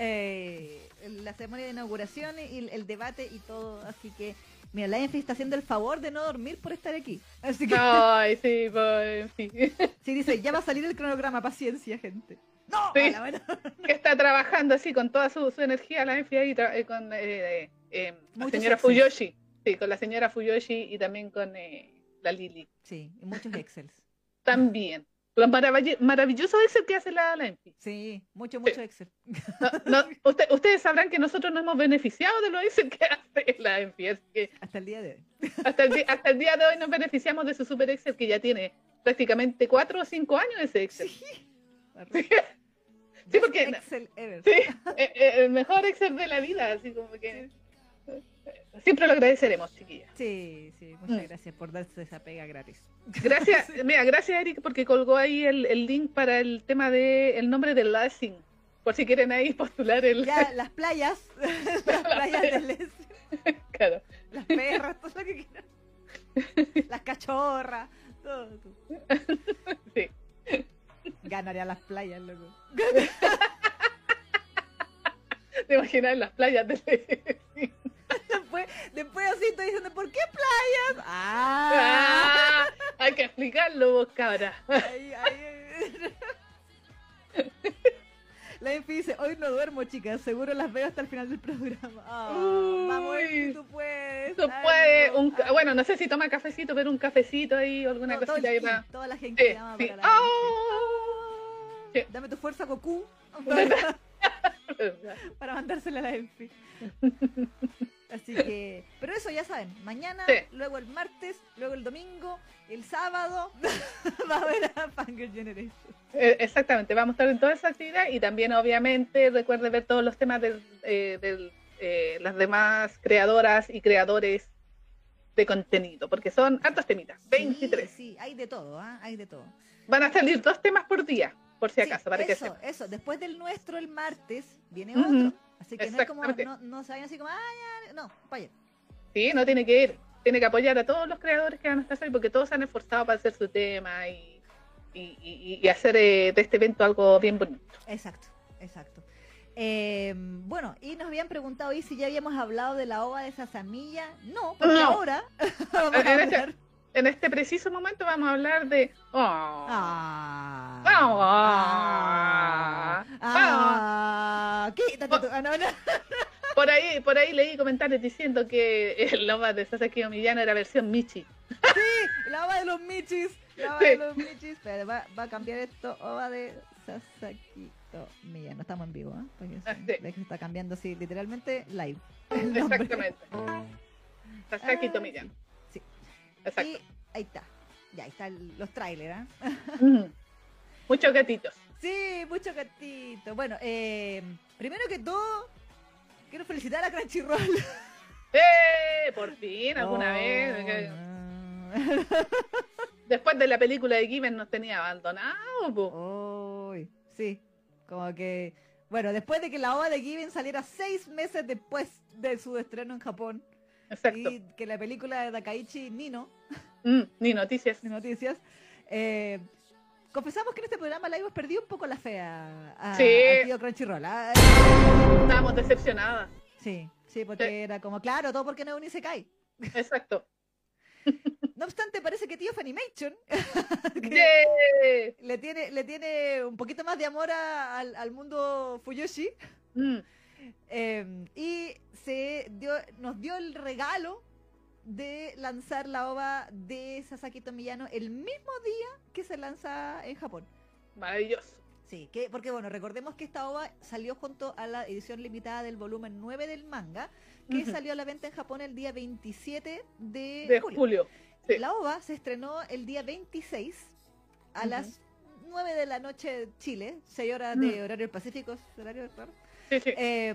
eh, la ceremonia de inauguración y el, debate y todo, así que mira, la Enfi está haciendo el favor de no dormir por estar aquí. Así que Ay, sí, pues, en fin. sí dice, ya va a salir el cronograma, paciencia, gente. No, Sí. que está trabajando así con toda su, su energía la Enfi ahí eh, con eh, eh, la señora Excels. Fuyoshi. Sí, con la señora Fuyoshi y también con eh, la Lili. Sí, y muchos Excels. También. Maravillosos maravilloso Excel que hace la, la Enfi. Sí, mucho, mucho Excel. No, no, usted- ustedes sabrán que nosotros nos hemos beneficiado de los Excel que hace la que Hasta el día de hoy. hasta, el, hasta el día de hoy nos beneficiamos de su super Excel que ya tiene prácticamente cuatro o cinco años ese Excel. Sí, Sí, porque- Excel ever. Sí, eh, eh, el mejor Excel de la vida, así como que siempre lo agradeceremos, chiquillas. Sí, sí, muchas Mm. gracias por darse esa pega gratis. Gracias, mira, gracias Eric porque colgó ahí el, el link para el tema de el nombre del Lassing, por si quieren ahí postular el Ya, las playas, las playas del este, claro. las perras, todo lo que quieran. Las cachorras, todo. todo. Sí. Ganaría las playas, loco. Te imaginas las playas de Después, después así estoy diciendo, ¿por qué playas? Ah, Ah, hay que explicarlo vos, cabra. Ay, ay, ay. La Enfi dice, hoy no duermo, chicas, seguro las veo hasta el final del programa. Ah, vamos. Enfi, tú puedes. Tú puedes, un, bueno, no sé si toma cafecito, pero un cafecito ahí o alguna No, cosita ahí para. Toda la gente Sí, llama sí. para la. Sí. Dame tu fuerza, Goku, para mandársela a la Enfi. Así que, pero eso ya saben, mañana, Sí. luego el martes, luego el domingo, el sábado, va a haber a Fangirl Generation. Eh, Exactamente, vamos a estar en toda esa actividad y también obviamente recuerde ver todos los temas de las demás creadoras y creadores de contenido, porque son hartos temitas, 23. Sí, sí, hay de todo, ¿ah? hay de todo. Van a salir dos temas por día, por si Sí, acaso, para que eso, sepan. eso. Después del nuestro, el martes, viene otro. Así que no es como, no, no se vayan así como, ah, ya, no, vaya. Sí, no tiene que ir, tiene que apoyar a todos los creadores que van a estar ahí, porque todos se han esforzado para hacer su tema y, y, y- y hacer eh, de este evento algo bien bonito. Exacto, exacto. Eh, bueno, y nos habían preguntado hoy si ya habíamos hablado de la ova de Sasamilla. No, porque No. ahora vamos a hablar. En este preciso momento vamos a hablar de... Oh, Ah, Ah. ah, ah, quítate tu- ah, no, no. Por ahí, por ahí leí comentarios diciendo que el OVA de Sasaki Omiyano era versión Michi. La ova de los michis. La ova Sí. de los michis. Pero va, va a cambiar esto. Ova de Sasaki Milla. No estamos en vivo, ¿eh? Porque Ah, se, sí. se está cambiando así, literalmente live. Exactamente. Sasaki Ah, Tomiyano. Exacto. Y ahí está. Ya, ahí están los trailers, ¿ah? Mm. Muchos gatitos. Sí, mucho gatito. Bueno, eh, primero que todo, quiero felicitar a Crunchyroll. ¡Eh! Por fin, alguna Oh, vez. no. Después de la película de Given nos tenía abandonado. po. Uy, sí, como que, bueno, después de que la ova de Given saliera seis meses después de su estreno en Japón Exacto. y que la película de Takaichi Nino, Mm, ni noticias. de noticias, eh, confesamos que en este programa la hemos perdido un poco la fe a, a- Sí. a tío Crunchyroll. ah, Estábamos decepcionadas. Sí, sí, porque Sí. era como, claro, todo porque no es un Isekai. Exacto. No obstante, parece que tío Funimation que ¡Yeah! le tiene, le tiene un poquito más de amor a- al, al mundo Fuyoshi. Mm, Eh, y se dio, nos dio el regalo de lanzar la ova de Sasaki Tomiyano el mismo día que se lanza en Japón. maravilloso. Sí, que, porque bueno, recordemos que esta ova salió junto a la edición limitada del volumen 9 del manga, que salió a la venta en Japón el día 27 de, De julio. julio. Sí. La ova se estrenó el día 26 a las 9 de la noche Chile, 6 horas de Mm. horario del Pacífico, horario raro. Eh,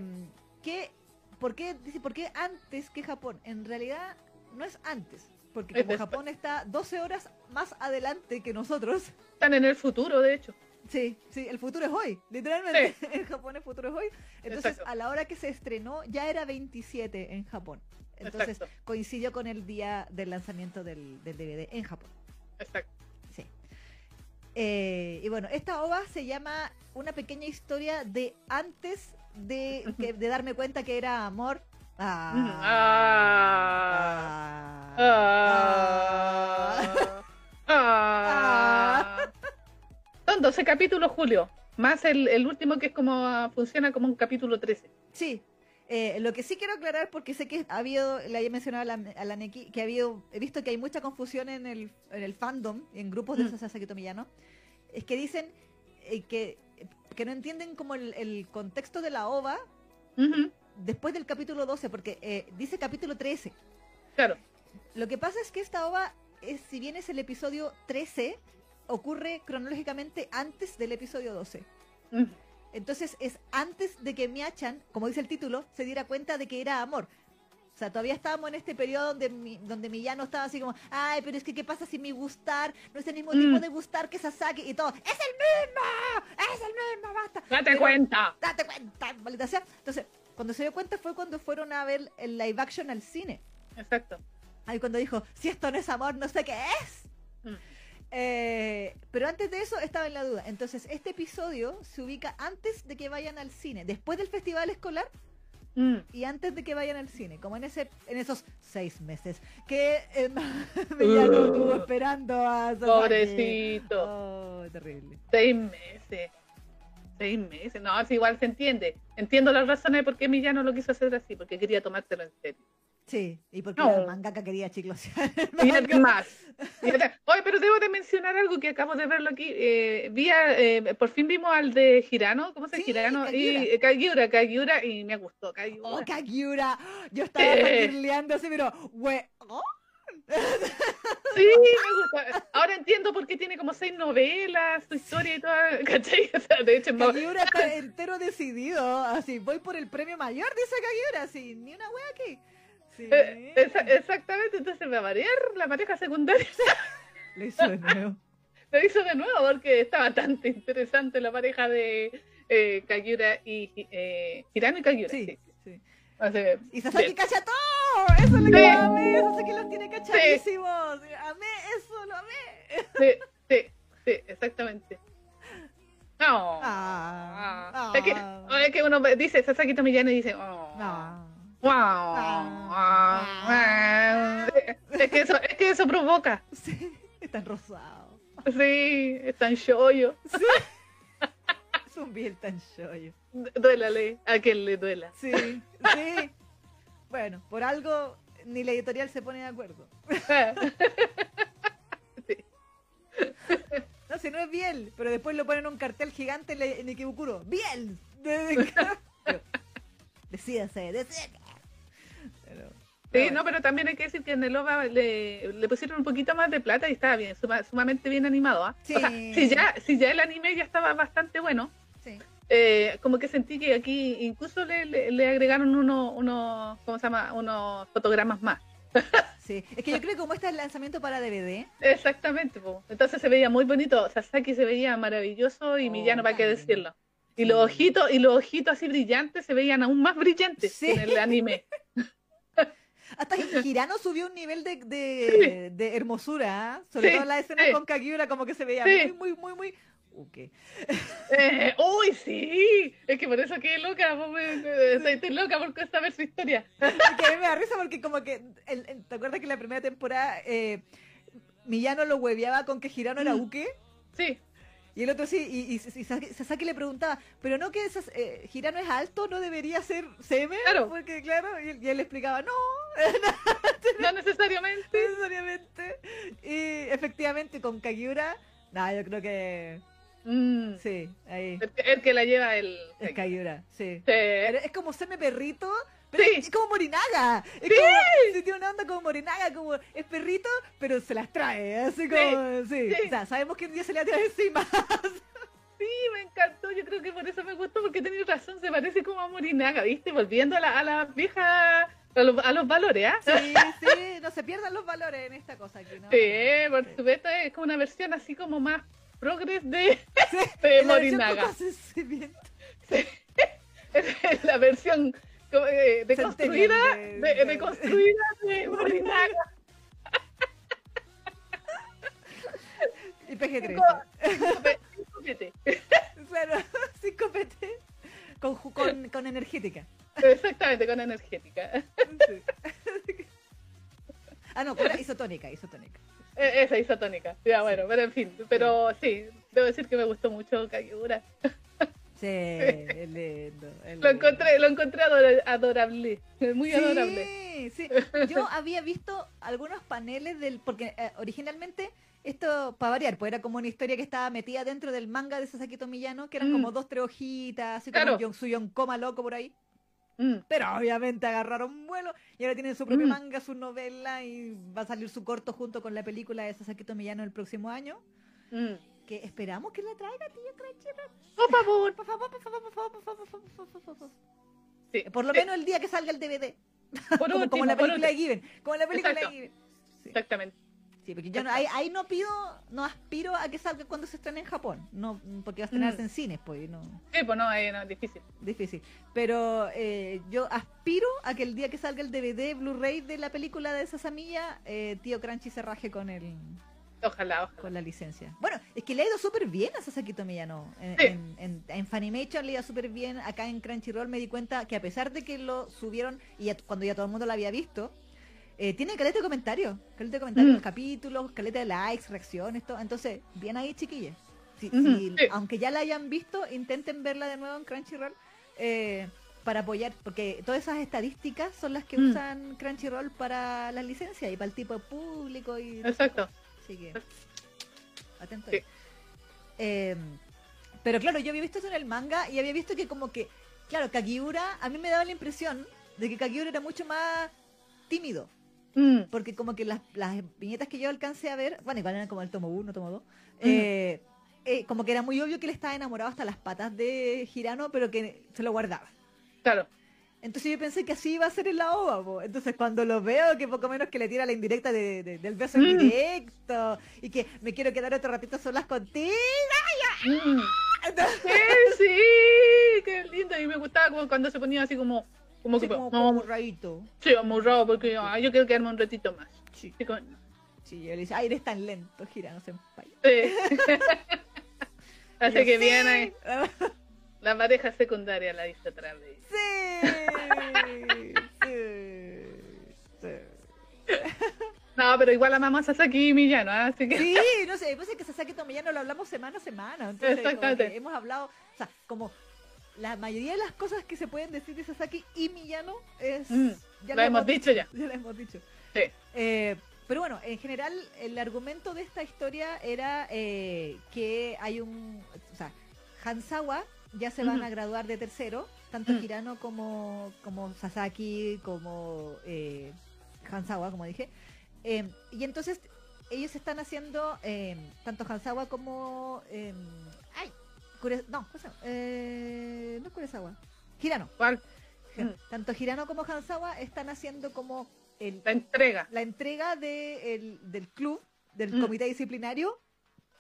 ¿por qué, dice, ¿por qué antes que Japón? En realidad no es antes. Porque como. Japón está 12 horas más adelante que nosotros, Están en el futuro, de hecho. sí, sí, el futuro es hoy, literalmente. En Japón el futuro es hoy. Entonces, Exacto. a la hora que se estrenó, ya era 27 en Japón. Entonces, Exacto. coincidió con el día del lanzamiento del, del DVD en Japón. Exacto. Sí. Eh, y bueno, esta ova se llama Una pequeña historia de antes de, que- de darme cuenta que era amor. Ah. Ah. Ah. Ah. Ah. Son 12 capítulos, Julio. Más el, el último que es como ah, funciona como un capítulo 13. Sí. Eh, lo que sí quiero aclarar, porque sé que ha habido, le había mencionado a la, a la Neki, que ha habido, he visto que hay mucha confusión en el, en el fandom, en grupos de Mm. Sasaki Tomiyano, es que dicen eh, que, que no entienden como el, el contexto de la ova después del capítulo 12, porque eh, dice capítulo 13. Claro. Lo que pasa es que esta ova, es, si bien es el episodio 13, ocurre cronológicamente antes del episodio 12. Ujú. Entonces es antes de que Miachan, como dice el título, se diera cuenta de que era amor. O sea, todavía estábamos en este periodo donde mi, donde Millano estaba así como, ay, pero es que ¿qué pasa si mi gustar no es el mismo Mm. tipo de gustar que Sasaki? Y todo, ¡es el mismo! ¡Es el mismo! ¡Basta! Date Pero- cuenta. ¡Date cuenta! Maldita sea. Entonces, cuando se dio cuenta fue cuando fueron a ver el live action al cine. Exacto. Ahí cuando dijo, si esto no es amor, no sé qué es. Mm. Eh, pero antes de eso estaba en la duda. Entonces, este episodio se ubica antes de que vayan al cine, después del festival escolar Mm. y antes de que vayan al cine, como en ese en esos seis meses que eh, Millano Uh. estuvo esperando a Sasaki. Pobrecito. Oh, terrible. Seis meses. Seis meses. No, es igual se entiende. Entiendo las razones de por qué Millano lo quiso hacer así, porque quería tomártelo en serio. Sí, y porque No. la mangaka quería chiclosear. y además- Oye, pero debo de mencionar algo que acabo de verlo aquí. Eh, vi a- eh, por fin vimos al de Girano, ¿cómo se Sí, llama? Girano? Kagiura. Y eh, Kagiura, Kagiura, y me gustó Kagiura. Oh, Kagiura. Yo estaba Eh. así, pero, we, oh, Sí, me gusta. Ahora entiendo por qué tiene como seis novelas, su historia y todo. ¿Cachai? O sea, de hecho, más- Kagiura está entero decidido. Así, voy por el premio mayor, dice Kagiura. Así, ni una wea aquí. Sí. eh, esa- exactamente, entonces me va a variar la pareja secundaria. Lo hizo de nuevo. Lo hizo de nuevo porque está bastante interesante la pareja de eh, Kagiura y eh, Hirano y Kagiura. Sí, sí. sí. O sea, Y Sasaki bien. cacha todo. Eso es lo que Sí. amé. Sasaki los tiene cachadísimos. Amé eso, lo amé. Sí, sí, sí, exactamente. No. Ah, Ah. ah. Es, que, oh, es que uno dice Sasaki Tomiyano y dice, oh, Ah. Wow, Ah. ah, es que eso, es que eso provoca. Sí, está rosado. Sí, es tan shoyo. Es un bien tan shoyo. Duélale, a quien le duela. Sí, sí. Bueno, por algo ni la editorial se pone de acuerdo. Sí. No, si no es Biel, pero después lo ponen un cartel gigante en, en Ikebukuro. ¡Biel! Decídase, decídase. Sí, no, pero también hay que decir que en el OVA le, le pusieron un poquito más de plata y estaba bien, suma- sumamente bien animado. ¿ah? O sea, Sí. si ya, si ya el anime ya estaba bastante bueno, Sí. eh, como que sentí que aquí incluso le, le, le agregaron unos, uno, ¿cómo se llama? Unos fotogramas más. Sí, es que yo creo que como este es el lanzamiento para DVD, Exactamente, po. entonces se veía muy bonito. Sasaki se veía maravilloso y Oh, Millano, para qué decirlo. Y Sí. los ojitos, y los ojitos así brillantes se veían aún más brillantes Sí. en el anime. hasta Girano subió un nivel de, de, de hermosura, ¿ah? sobre Sí, todo en la escena sí. con Kagiura, como que se veía muy, muy, muy, muy... Ok. Eh, ¡Uy, sí! Es que por eso quedé loca, po, me- me- estoy, estoy loca por saber su historia. que a mí me da risa porque como que, el- el- ¿te acuerdas que en la primera temporada eh, Millano lo hueveaba con que Girano era Mm. Uke? Sí, Y el otro sí, y, y, y Sasaki- le preguntaba, pero no que esas, eh, Girano es alto, no debería ser Seme, Claro. porque claro, y, él- y él le explicaba, no, no necesariamente. no necesariamente. Y efectivamente con Kagiura, nada, yo creo que Mm, sí, ahí, el, que- el que la lleva el. es Kagiura, sí. Sí. Es como Seme perrito, pero Sí. es como Morinaga. Es Sí. como, sí, tiene una onda como Morinaga, como es perrito, pero se las trae, así como, sí. sí. O sea, sabemos que un día se le va a tirar encima. Sí, me encantó. Yo creo que por eso me gustó, porque tenía razón. Se parece como a Morinaga, ¿viste? Volviendo a la, a la vieja A los, a los valores, ¿ah? Sí, sí, no se pierdan los valores en esta cosa aquí, ¿no? Sí, por supuesto, es como una versión así como más progres de, Sí, de es la versión Morinaga. consentimiento. Es la versión eh, deconstruida de, de- deconstruida de Morinaga. Y PG-13. Copete. Claro, sin copete. Con, con, con energética. Exactamente, con energética. Sí. Ah, no, con la isotónica, isotónica. Eh, Esa isotónica. Ya, bueno, pero en fin. Pero sí, debo decir que me gustó mucho Kagebura. Sí, es lindo. es Lo encontré, lo encontré adora- adorable. Muy adorable. Sí, sí. Yo había visto algunos paneles del. Porque eh, originalmente, esto, para variar, pues era como una historia que estaba metida dentro del manga de Sasaki Tomiyano, que eran Mm. como dos, tres hojitas, así como Claro. Yon- su Yonkoma loco por ahí. Mm, Pero obviamente agarraron vuelo y ahora tienen su propio Mm. manga, su novela y va a salir su corto junto con la película de Sasaki Tomiyano el próximo año. Que esperamos que la traiga, tío Crunchyroll. Por favor. Por favor, por favor, por favor, por favor, por favor, por favor, por. Sí. Por lo Sí, menos el día que salga el DVD. por como, último, como la por película de. Given. Como la película Exacto. de Given. Sí, Exactamente. sí, porque yo no, ahí, ahí no pido, no aspiro a que salga cuando se estrene en Japón. No, porque va a estrenarse Mm. en cines, pues, no, Sí, pues no, eh, no, es difícil. difícil. Pero eh, yo aspiro a que el día que salga el DVD, Blu-ray de la película de Sasamilla, eh, tío Crunchy se raje con el, Ojalá, ojalá. con la licencia. Bueno, es que le ha ido súper bien a Sasaki Tomiyano. En, Sí. en, en, en Funimation le iba súper bien. Acá en Crunchyroll me di cuenta que a pesar de que lo subieron y ya- cuando ya todo el mundo lo había visto, eh, tiene caleta de comentarios. Caleta de comentarios en Mm. los capítulos, caleta de likes, reacciones, todo. Entonces, bien ahí, chiquillas. Si- si- sí. Aunque ya la hayan visto, intenten verla de nuevo en Crunchyroll. eh, para apoyar, porque todas esas estadísticas son las que Mm. usan Crunchyroll para la licencia y para el tipo de público y Exacto. Así que, atento. Sí. Eh, pero claro, yo había visto eso en el manga y había visto que como que, claro, Kakiura, a mí me daba la impresión de que Kakiura era mucho más tímido, Mm, porque como que las, las viñetas que yo alcancé a ver, bueno, igual eran como el tomo 1, tomo 2, Ujú. como que era muy obvio que él estaba enamorado hasta las patas de Girano, pero que se lo guardaba. claro. Entonces yo pensé que así iba a ser en la OVA, po. entonces cuando lo veo, que poco menos que le tira la indirecta de, de- del beso en Mm. directo, y que me quiero quedar otro ratito solas contigo. Mm. Entonces, Sí, sí, qué lindo. Y me gustaba como cuando se ponía así como, como sí, que, como, no, sí, amarrado porque ah, yo quiero quedarme un ratito más. Sí, Sí, como- sí, yo le dice, ay, eres tan lento, Girano, senpai. sí. Así Yo, que sí. La pareja secundaria la hizo otra vez. Sí, sí, sí. No, pero igual amamos a Sasaki y Millano, ¿ah? así que Sí, no sé, pues es que Sasaki Tomiyano lo hablamos semana a semana. Entonces, Exactamente. hemos hablado, o sea, como la mayoría de las cosas que se pueden decir de Sasaki y Miyano es. Mm, ya lo hemos dicho ya. Ya lo hemos dicho. Sí. Eh, pero bueno, en general, el argumento de esta historia era eh, que hay un. O sea, Hansawa ya se van a graduar de tercero, tanto Mm. Hirano como, como Sasaki, como eh, Hansawa, como dije. Eh, y entonces ellos están haciendo, eh, tanto Hansawa como... eh, ay, Kure- no. Eh, no es Kuresawa, Hirano. ¿cuál? Mm. Tanto Hirano como Hansawa están haciendo como el, La entrega. la entrega de el- del club, del Mm. comité disciplinario,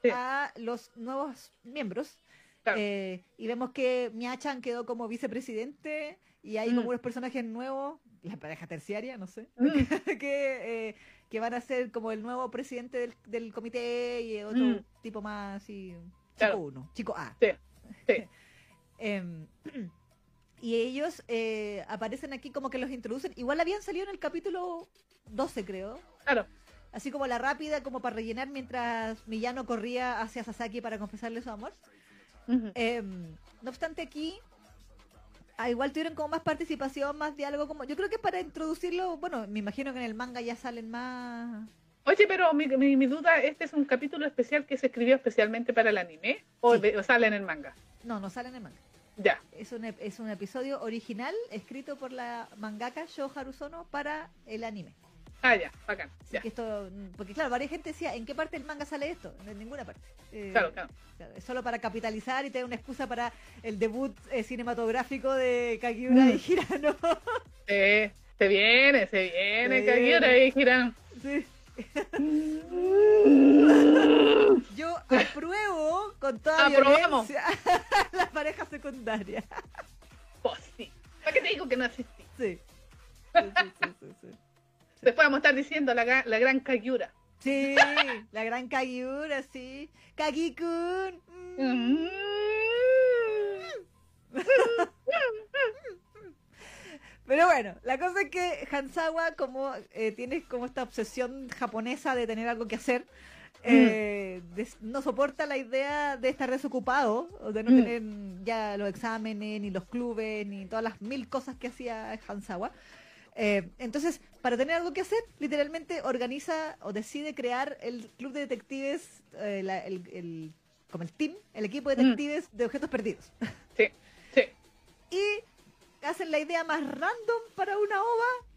Sí. a los nuevos miembros. Claro. Eh, y vemos que Mia-chan quedó como vicepresidente y hay Mm. como unos personajes nuevos, la pareja terciaria, no sé, Mm. que, eh, que van a ser como el nuevo presidente del, del comité y otro Mm. tipo más así, chico Claro. uno, chico A. Sí, sí. Em, y ellos eh, aparecen aquí como que los introducen. Igual habían salido en el capítulo 12, creo. Claro. Así como la rápida, como para rellenar mientras Millano corría hacia Sasaki para confesarle su amor. Em, no obstante, aquí ah, igual tuvieron como más participación, más diálogo. como Yo creo que para introducirlo, bueno, me imagino que en el manga ya salen más. Oye, pero mi, mi, mi duda, ¿este es un capítulo especial que se escribió especialmente para el anime? ¿O, Sí. o sale en el manga? No, no salen en el manga. Ya. Es un, es un episodio original escrito por la mangaka Sho Harusono para el anime. Ah, ya, bacán. Ya. esto, porque claro, varias gente decía, ¿en qué parte del manga sale esto? En ninguna parte. Eh, Claro, claro. solo para capitalizar y tener una excusa para el debut eh, cinematográfico de Kakiura Mm. y Hirano. Eh, Se viene, se viene, viene. y Hiram. Sí. Yo apruebo con toda Aprobamos. violencia la pareja secundaria. Pues sí. ¿Para qué te digo que no asistí? Sí. Sí, sí, sí, sí, sí. Después vamos a estar diciendo la, la gran Kagiura. Sí, la gran Kagiura, sí. Kagi-kun. mm. Mm. Pero bueno, la cosa es que Hansawa, como eh, tiene como esta obsesión japonesa de tener algo que hacer, eh, des- no soporta la idea de estar desocupado, de no Mm. tener ya los exámenes, ni los clubes, ni todas las mil cosas que hacía Hansawa. Eh, entonces, para tener algo que hacer, literalmente organiza o decide crear el club de detectives, eh, la- el, el- como el team, el equipo de Mm. detectives de objetos perdidos. Sí, sí. y hacen la idea más random para una ova,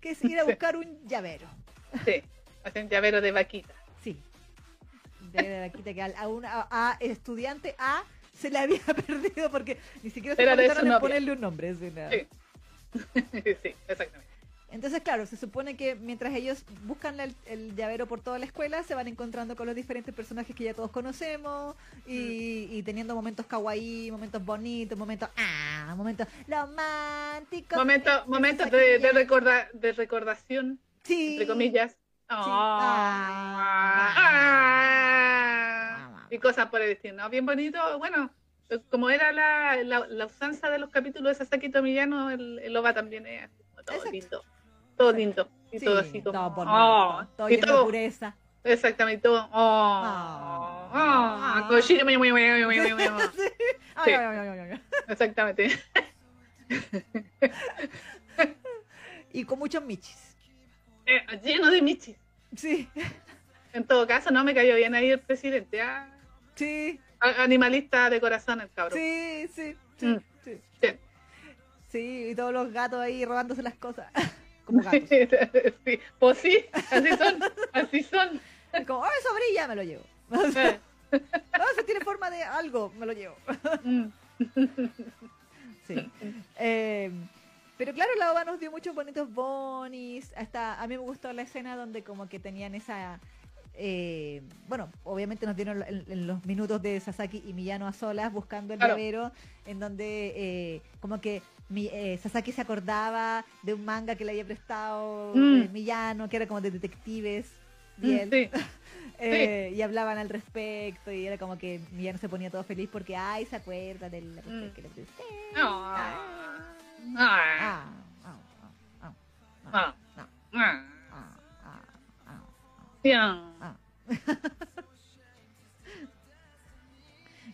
que es ir a Sí. buscar un llavero. Sí, hacen llavero de vaquita. Sí. De la vaquita que a, a una a, a estudiante A se le había perdido porque ni siquiera se de molestaron en novia. ponerle un nombre. Sí. sí, exactamente. Entonces, claro, se supone que mientras ellos buscan el, el llavero por toda la escuela, se van encontrando con los diferentes personajes que ya todos conocemos y, Mm. y teniendo momentos kawaii, momentos bonitos, momentos ah, momentos románticos. Momento, momentos Sasaki de, de, recorda, de recordación, Sí. entre comillas. Ah. Ah. Y cosas por el estilo. Bien bonito. Bueno, como era la, la, la usanza de los capítulos de Sasaki Tomillano, el, el OVA también es todo lindo. Todo lindo. Y Sí, todo así como. todo bonito, oh, todo y todo- pureza. Exactamente, todo. Oh, Ah. oh, Ah. Koshiro, muy, muy, muy, muy, muy, muy, muy. Sí. Exactamente. Y con muchos michis. Eh, lleno de michis. Sí, En todo caso, no me cayó bien ahí el presidente. ah. sí, Animalista de corazón el cabrón. sí, sí, sí, Mm. sí. Sí. Sí, y todos los gatos ahí robándose las cosas. Como gatos. sí. Pues sí, así son, así son. Como, oh, eso brilla, me lo llevo. Eh, Oh, eso tiene forma de algo, me lo llevo. mm, Sí. Eh, pero claro, la OVA nos dio muchos bonitos bonis. Hasta a mí me gustó la escena donde como que tenían esa... eh, bueno, obviamente nos dieron en, en los minutos de Sasaki y Miyano a solas buscando el Claro. llavero, en donde eh, como que mi, eh, Sasaki se acordaba de un manga que le había prestado mm. eh, Millano, que era como de detectives. Mm, y, eh, y hablaban al respecto y era como que Millano se ponía todo feliz porque, ay, se acuerda de la cuestión mm. que le presté.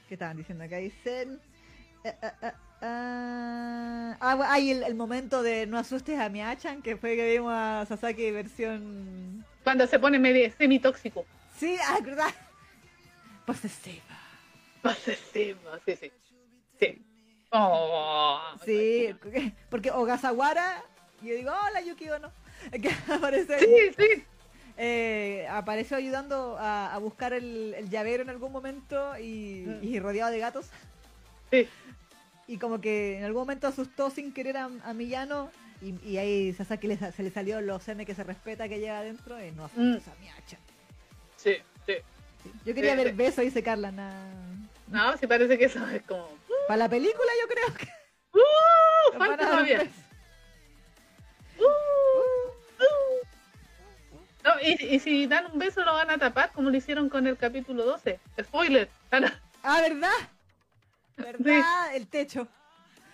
¿Qué estaban diciendo acá? Dicen... Eh, eh, ah, ah, hay el, el momento de no asustes a Miyachan que fue que vimos a Sasaki versión Cuando se pone medio semitóxico. sí, ah, verdad posesiva Posesivo, sí, sí. Sí. Oh, Sí, porque Ogasawara, yo digo, hola Yuki Ono, que aparece, Sí, sí. eh, apareció ayudando a, a buscar el, el llavero en algún momento y, Mm. y rodeado de gatos. Sí. Y como que en algún momento asustó sin querer a, a Miyano y, y ahí Sasaki le se le salió los M que se respeta que lleva adentro y no asustes Mm. a Miyacha. Sí, sí. Yo quería Sí, ver sí. beso, dice Carla. na- No, sí parece que eso es como. Para la película yo creo que ¡Uh! Falta todavía. ¡Uh! ¡Uh! No, y, y si dan un beso lo van a tapar como lo hicieron con el capítulo 12. Spoiler. Ah, ¿verdad? ¿Verdad? El techo.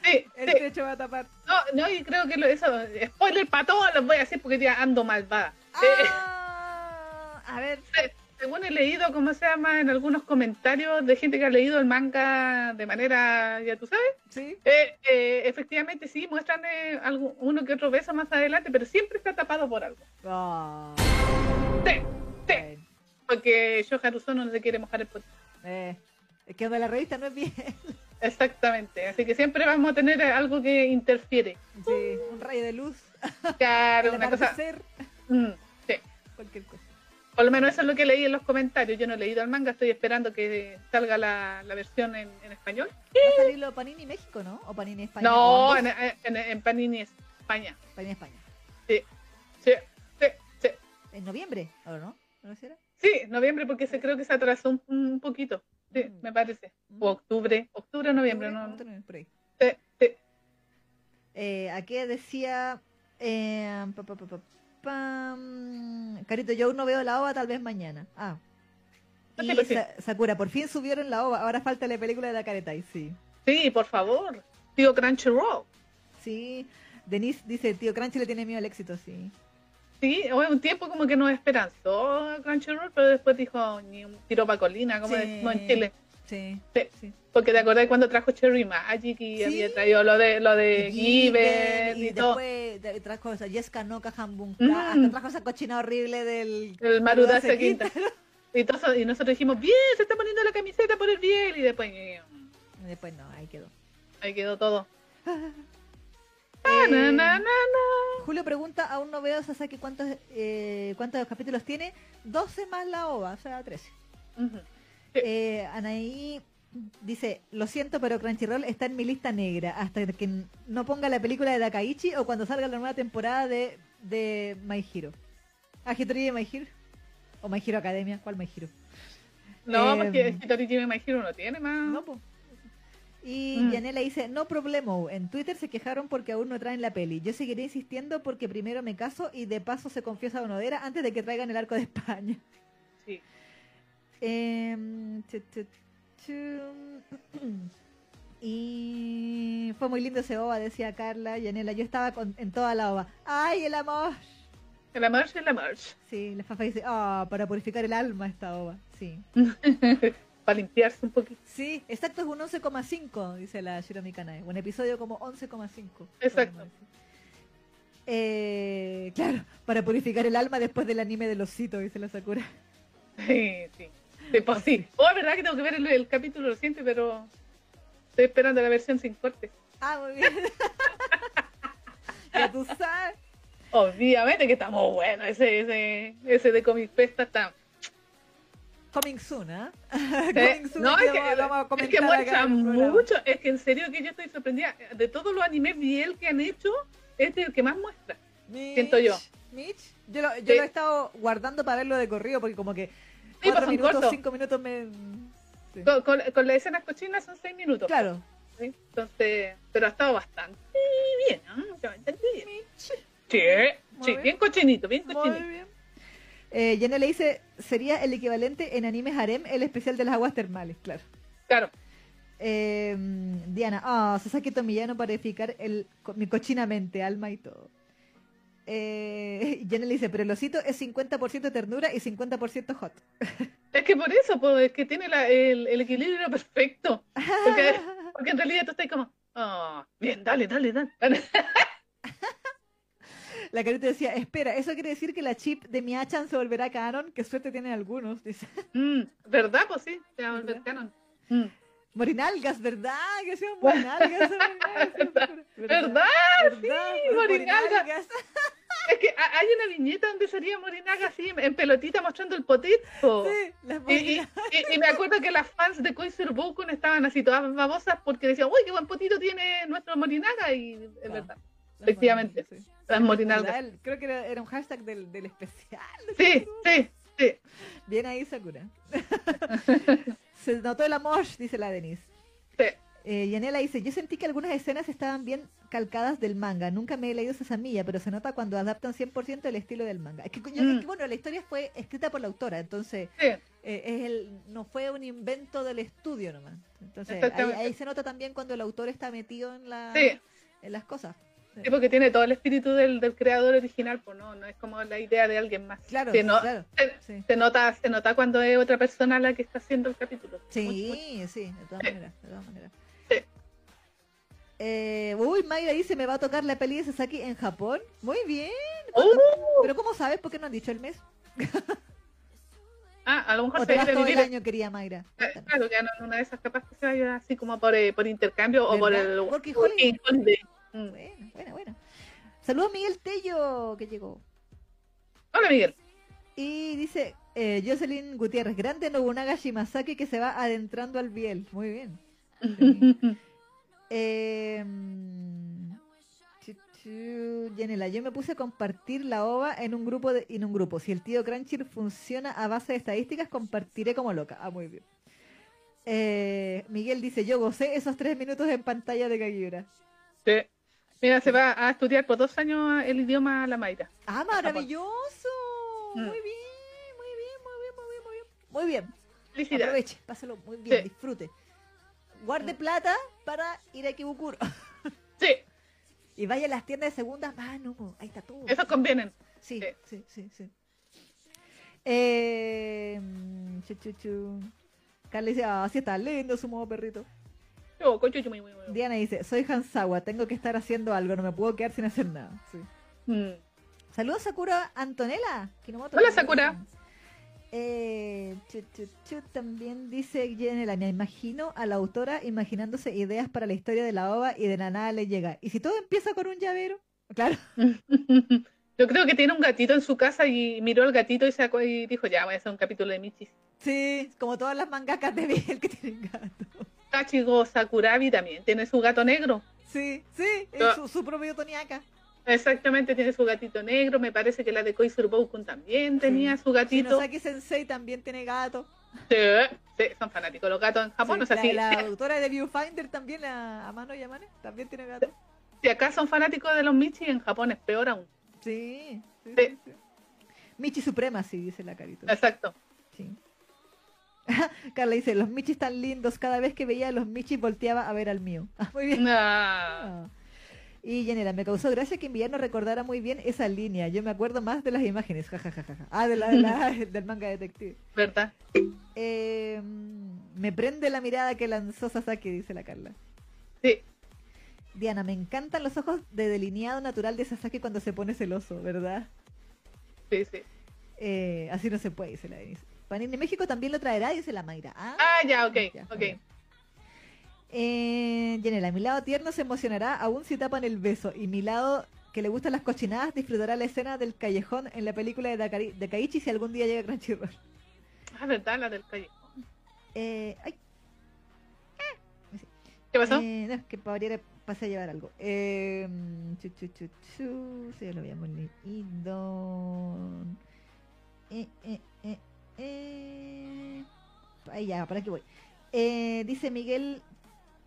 Sí, El sí. techo va a tapar. No, no, y creo que lo, eso, spoiler para todos los voy a decir porque ya ando malvada. Eh, Ah, a ver. eh, según he leído, ¿cómo se llama? En algunos comentarios de gente que ha leído el manga de manera, ya tú sabes, Sí. eh, eh, efectivamente sí, muestran eh, algún- uno que otro beso más adelante, pero siempre está tapado por algo. Ah, Sí, sí, porque Shoharu Sono no se quiere mojar el pot. Eh, es que donde la revista no es bien. Exactamente, así que siempre vamos a tener algo que interfiere. Sí, un rayo de luz. Claro, una cosa. Mm, sí. Cualquier cosa. Por lo menos eso es lo que leí en los comentarios. Yo no he leído el manga, estoy esperando que salga la, la versión en, en español. Va a salir lo Panini México, ¿no? O Panini España. No, en, en- en Panini España. Panini España. Sí, sí, sí, sí. En noviembre, ¿o no? ¿No era? Sí, noviembre, porque se creo que se atrasó un, un poquito. Sí, Mm. me parece. Mm. O octubre, octubre o noviembre, Octubre, no. octubre. Sí, sí. Eh, aquí decía. Eh, pa. Carito, yo aún no veo la ova, tal vez mañana. Ah. Ah, Y sí, pues. Sa- Sakura, por fin subieron la ova. Ahora falta la película de la Caretai, sí. Sí, por favor. Tío Crunchyroll. Sí. Denise dice: Tío Crunchy le tiene miedo al éxito, sí. Sí, un tiempo como que nos esperanzó Crunchyroll, pero después dijo ni un tiro pa' colina, como Sí. decimos en Chile. Sí. Sí. sí. Porque te acordás cuando trajo Cherry Magic y había traído lo de lo de Giver y y, todo. después de- trajo esa Jessica Noca Hambun Mm. hasta trajo esa cochina horrible del El Maruda Quinta. Y, todos- y nosotros dijimos, bien, se está poniendo la camiseta por el bien. Y después, Y después no, ahí quedó. ahí quedó todo. Eh, Na, na, na, na. Julio pregunta, aún no veo Sasaki cuántos eh, cuántos capítulos tiene, 12 más la ova, o sea, 13. Ujú. Eh, Anaí dice, lo siento, pero Crunchyroll está en mi lista negra hasta que no ponga la película de Dakaichi o cuando salga la nueva temporada de, de My Hero. ¿Ah, Hitori de My Hero? ¿O My Hero Academia? ¿Cuál My Hero? No, Eh, porque Hitori Jimmy My Hero no tiene más. No, po. Y Mm. Yanela dice, no problemo, en Twitter se quejaron porque aún no traen la peli. Yo seguiré insistiendo porque primero me caso y de paso se confiesa Onodera antes de que traigan el arco de España. Sí. Em, tu, tu, tu. Y fue muy lindo ese OVA, decía Carla. Yanela, yo estaba con- en toda la OVA. ¡Ay, el amor! El amor el amor. Sí, la Fafa dice, ah, para purificar el alma esta OVA. Sí. Para limpiarse un poquito. Sí, exacto, es un 11,5, dice la Shiromi Kanae. Un episodio como 11,5. Exacto. Eh, claro, para purificar el alma después del anime de los citos, dice la Sakura. Sí, sí. Sí, pues sí. Oh, es verdad que tengo que ver el, el capítulo reciente, pero estoy esperando la versión sin corte. Ah, muy bien. ya tú sabes. Obviamente que está muy bueno. Ese, ese, ese de Comic Festa está. Coming soon. Sí. Coming soon, No, es que, vamos- vamos a es que muestra mucho. Es que en serio que yo estoy sorprendida. De todos los animes bien que han hecho, este es el que más muestra. Mitch, siento yo. Mitch, yo, lo, yo Sí. lo he estado guardando para verlo de corrido porque como que Sí, cuatro minutos, cortos. cinco minutos me... sí. Con, con, con las escenas cochinas son seis minutos. Claro. Entonces, pero ha estado bastante bien, ¿no? Bastante bien. Mitch. Sí, Muy sí, bien. bien cochinito, bien Muy cochinito. bien. Eh, Jenna le dice, sería el equivalente en animes harem, el especial de las aguas termales, claro. Claro. Eh, Diana, ah, Sasaki Tomillano para edificar el, mi cochinamente, alma y todo. Eh, Jenna le dice, pero el osito es 50% ternura y 50% hot. Es que por eso, pues, es que tiene la- el, el equilibrio perfecto. Porque, porque en realidad tú estás como, ah, bien, dale, dale, dale. La carita decía, espera, ¿eso quiere decir que la chip de Miachan se volverá canon? Qué suerte tienen algunos, dice. Mm, ¿Verdad? Pues sí, se va a volver canon. Mm. Morinalgas, ¿verdad? Que sean morinalgas. ¿Verdad? ¿Verdad? Sí, Los morinalgas. Es que ha- hay una viñeta donde salía Morinaga así, en pelotita mostrando el potito. Sí, las Y, y- morinalgas. y- y me acuerdo que las fans de Koiser Bokun estaban así todas babosas porque decían, uy, qué buen potito tiene nuestro Morinaga. Y es Ah. verdad, efectivamente, sí. El- Creo que era, era un hashtag del, del especial. Sí, sí, sí. Bien ahí, Sakura. Se notó el amor, dice la Denise. sí. Eh, Yanela dice, yo sentí que algunas escenas estaban bien calcadas del manga. Nunca me he leído esa milla, pero se nota cuando adaptan 100% el estilo del manga. Es que, Mm. es que, bueno, la historia fue escrita por la autora, entonces sí. eh, es el, no fue un invento del estudio nomás. Entonces ahí se nota también cuando el autor está metido en, la, Sí. en las cosas. Sí, porque tiene todo el espíritu del, del creador original, pues no, no es como la idea de alguien más. Claro, Se, no- claro. se- Sí, se nota, se nota cuando es otra persona la que está haciendo el capítulo. Muy- muy- sí, sí, de todas maneras, de todas maneras. Eh, uy, Mayra dice, me va a tocar la peli de Sasaki en Japón. Muy bien. ¡Uh! Pero ¿cómo sabes? ¿Por qué no han dicho el mes? Ah, a lo mejor ¿O se te vas viene todo el vivir- año, querida Mayra? eh, Claro, ya no una de esas capaz que se vaya así como por, eh, por intercambio o por el Working working holiday. Mm. Bueno, bueno, bueno. Saludos a Miguel Tello, que llegó. Hola Miguel. Y dice eh, Jocelyn Gutiérrez, grande Nobunaga Shimasaki que se va adentrando al biel. Muy bien. Sí. Eh. Yanela, yo me puse a compartir la OVA en un grupo de, en un grupo. Si el tío Crunchyroll funciona a base de estadísticas, compartiré como loca. Ah, muy bien. Eh, Miguel dice, yo gocé esos tres minutos en pantalla de Kagiura. Sí. Mira, se va a estudiar por dos años el idioma la Mayra. Ah, maravilloso. Mm. Muy bien, muy bien, muy bien, muy bien, muy bien. Muy bien. Felicidades. Aproveche, pásalo muy bien, Sí. disfrute. Guarde plata para ir a Kibukuro. Sí, y vaya a las tiendas de segunda mano. Ahí está todo. esos convienen. Sí, Sí. sí, sí, sí. Eh, mm, chu, chu, chu. Carla dice, ah, sí está lindo su modo perrito. Diana dice, soy Hansawa, tengo que estar haciendo algo, no me puedo quedar sin hacer nada. Sí. Mm. Saludos Sakura Antonella. Kinomoto. Hola, Sakura. Eh, también dice Jenela, me imagino a la autora imaginándose ideas para la historia de la ova y de la nada le llega. ¿Y si todo empieza con un llavero? Claro. Yo creo que tiene un gatito en su casa y miró al gatito y, sacó y dijo, ya, voy a hacer un capítulo de Michis. Sí, como todas las mangakas de Biel que tienen gato. Kachigo Sakurabi también tiene su gato negro. Sí, sí, es su, su propio Toniaka. Exactamente, tiene su gatito negro. Me parece que la de Koizuru Boukun también tenía su gatito. Shinosaki Sensei también tiene gato. Sí, sí, son fanáticos los gatos en Japón. Sí, o sea, la, si, la autora de Viewfinder también, la Amano Yamane, también tiene gato. si acá son fanáticos de los Michis, en Japón es peor aún. Sí, sí, Sí. sí, sí. Michi Suprema, sí, dice la carita. Exacto. Sí. Carla dice, los Michis tan lindos, cada vez que veía a los Michis volteaba a ver al mío. Ah, muy bien. Ah, Ah. Y Yanela, me causó gracia que nos recordara muy bien esa línea. Yo me acuerdo más de las imágenes. Ja, ja, ja, ja, ja. Ah, de la, de la- del manga detective. ¿Verdad? Eh, me prende la mirada que lanzó Sasaki, dice la Carla. Sí. Diana, me encantan los ojos de delineado natural de Sasaki cuando se pone celoso, ¿verdad? Sí, sí. Eh, así no se puede, dice la Denise. Panini México también lo traerá, dice la Mayra. Ah, Ah, ya, ok, ya, ok. ya. Eh, Yanela, mi lado tierno se emocionará aún si tapan el beso. Y mi lado que le gustan las cochinadas disfrutará la escena del callejón en la película de, Dakari- de Kaichi si algún día llega Crunchyroll. Ah, ¿verdad? La del calle. Eh, ay, ¿Qué pasó? Eh, no, que para pasé a llevar algo. Eh, chu, chu, chu, chu, sí, lo habíamos leído. Eh, eh, eh, eh. Ahí ya, para aquí voy. Eh, dice Miguel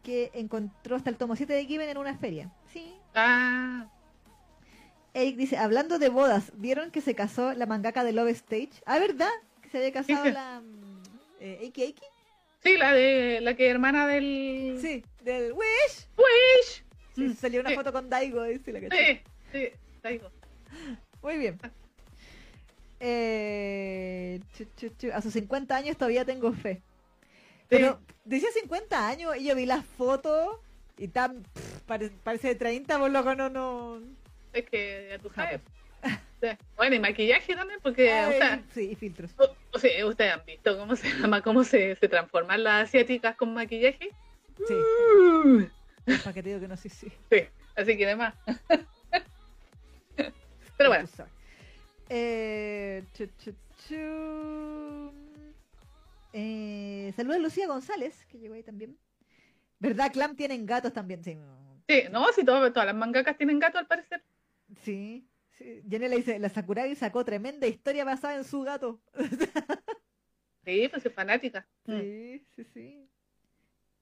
que encontró hasta el tomo 7 de Given en una feria. Sí. Ah, Eric dice, hablando de bodas, ¿vieron que se casó la mangaka de Love Stage? Ah, ¿verdad? Que se había casado Sí. la... mm, Eh, Eiki Eiki. sí, la de la que hermana del Sí, del Wish. Wish. Sí, salió una foto con Daigo, dice la cachai. Sí, sí, te digo. Muy bien. Eh, chu, chu, chu. A sus 50 años todavía tengo fe. Pero decía 50 años y yo vi las fotos y tan pff, pare- parece de 30, por loco, no, no. Es que ya tú sabes. Sí. Bueno, y maquillaje también, porque, o Ay, sea, sí, y filtros. o, o sea, ustedes han visto cómo se llama, cómo se, se transforman las asiáticas con maquillaje. Sí, Uh, para que te digo que no sé si. Sí, así que demás. Pero bueno. Eh, chu, chu, chu. Eh, saluda a Lucía González, que llegó ahí también. ¿Verdad? Clam tienen gatos también. Sí, sí, no, todo- todas las mangakas tienen gato al parecer. sí. sí. Jenny le dice, la Sakuragi sacó tremenda historia basada en su gato. Sí, pues es fanática. Mm. Sí, sí, sí.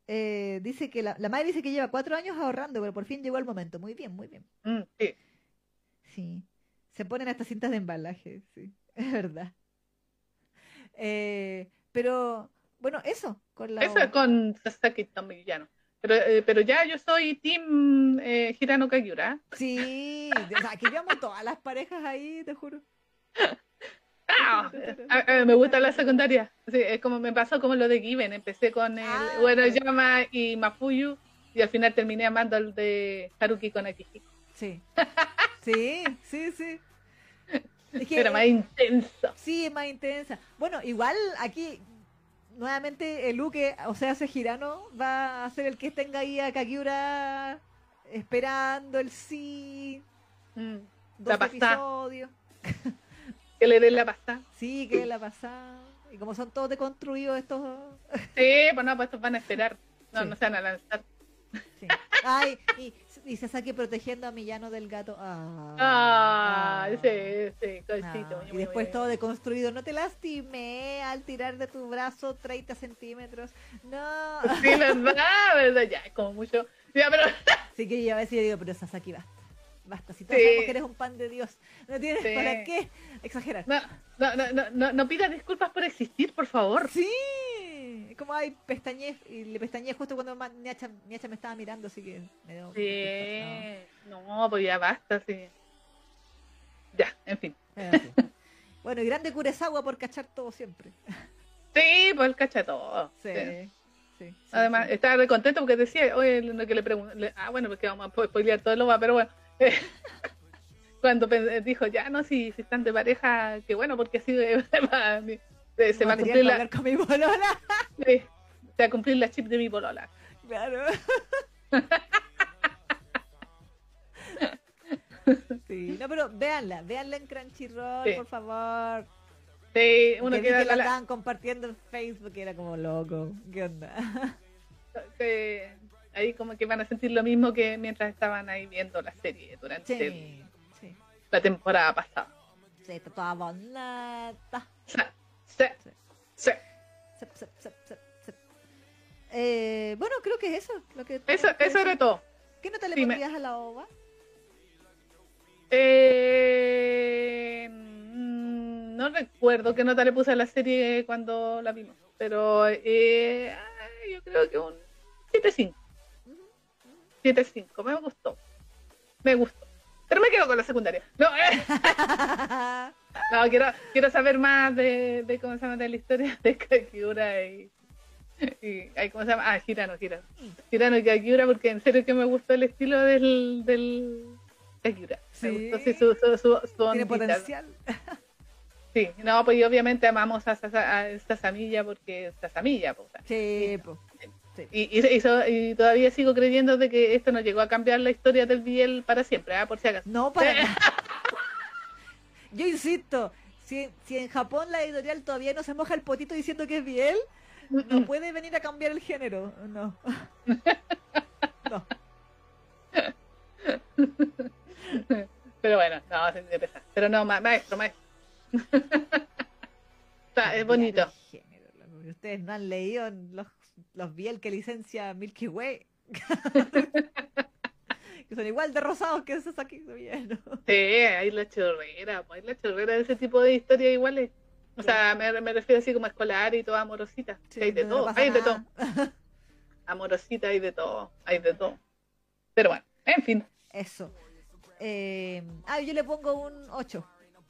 Eh, dice que la, la madre dice que lleva cuatro años ahorrando, pero por fin llegó el momento. Muy bien, muy bien. Mm, sí. Sí. Se ponen hasta cintas de embalaje, sí. Es verdad. Eh, pero, bueno, eso, con la... Eso es con Sasaki Tomiyano. Pero, eh, pero ya yo soy Team eh, Hirano Kagiura. Sí, o sea, aquí vemos todas las parejas ahí, te juro. Ah, me gusta la secundaria. Sí, es como me pasó como lo de Given. Empecé con el Ah. bueno Yama y Mafuyu y al final terminé amando al de Haruki con Akihiko. Sí. Sí, sí, sí. Es que, Era más intenso. Sí, es más intensa. Bueno, igual aquí, nuevamente, el Luke, o sea, ese Girano, va a ser el que tenga ahí a Kakiura esperando el sí. Mm, Dos La episodios. Que le den la pasta. Sí, que la pasada. Y como son todos deconstruidos estos. Sí, pues no, pues estos van a esperar. No, Sí. no se van a lanzar. Sí. Ay, y y Sasaki protegiendo a Millano del gato. Ah, Ah, ah. sí, sí, Ah, y después todo deconstruido. No te lastimé al tirar de tu brazo 30 centímetros. No. Sí, verdad, verdad, ya, es como mucho. Ya, pero Así que yo a veces yo digo, pero Sasaki, basta. Basta, si todos Sí. sabemos que eres un pan de Dios. No tienes Sí. para qué exagerar. no, no, no, no, no, no pidas disculpas por existir, por favor. Sí. Como hay pestañez y le pestañé justo cuando Niacha, Niacha me estaba mirando, así que me dio Sí, no, pues ya basta, sí. Ya, en fin. No, sí. Bueno, y grande Kuresawa por cachar todo siempre. Sí, pues el cacha todo. Sí. sí. sí, sí, Además, estaba re contento porque decía, oye, lo que le pregunté, ah, bueno, porque vamos a po- spoilear todo lo más, pero bueno, eh, cuando dijo, ya no, si, si están de pareja, qué bueno, porque así eh, eh, se va a cumplir la, con mi sí, se va a cumplir la chip de mi polola. Claro. Sí, no, pero véanla, véanla en Crunchyroll, Sí. por favor. Sí, uno que queda que la la- estaban compartiendo en Facebook era como loco. ¿Qué onda? que ahí como que van a sentir lo mismo que mientras estaban ahí viendo la serie durante el- Sí, sí, la temporada pasada. sí, está toda bonita. Sí. Eh, bueno, creo que es eso. Lo que Eso, eso era todo. ¿Qué nota le me- pondrías a la ova? Eh, mm, no recuerdo qué nota le puse a la serie cuando la vimos, pero eh, yo creo que un 7.5. 7.5, me gustó. Me gustó. Pero me quedo con la secundaria. No, eh, no quiero, quiero saber más de, de cómo se llama de la historia de Kakiura y, y ay, ¿cómo se llama? Ah, Hirano, Hirano. Hirano y Kakiura, porque en serio que me gustó el estilo del, del Kakiura. Sí. Me gustó sí, su, su, su, su Tiene potencial. Sí, no, pues y obviamente amamos a, Sasa- a Sasamilla porque es Sasamilla, pues, Sí, po. Sí. y, y, y so- y todavía sigo creyendo de que esto no llegó a cambiar la historia del Biel para siempre, ¿ah? por si acaso. No, para nada. Yo insisto, si, si en Japón la editorial todavía no se moja el potito diciendo que es Biel, no puede venir a cambiar el género. No. No. Pero bueno, no, se me pesa. Pero no, ma- maestro, maestro. Está, es bonito. Género. Ustedes no han leído los, los Biel que licencia Milky Way. que son igual de rosados que esos aquí ¿no? Sí, hay la chorrera, pues, hay la chorrera de ese tipo de historias iguales. O sea, me, me refiero así como escolar y toda amorosita. Sí, hay de no todo, hay de todo. Amorosita hay de todo, hay de todo. Pero bueno, en fin. Eso. Eh, ah, yo le pongo un 8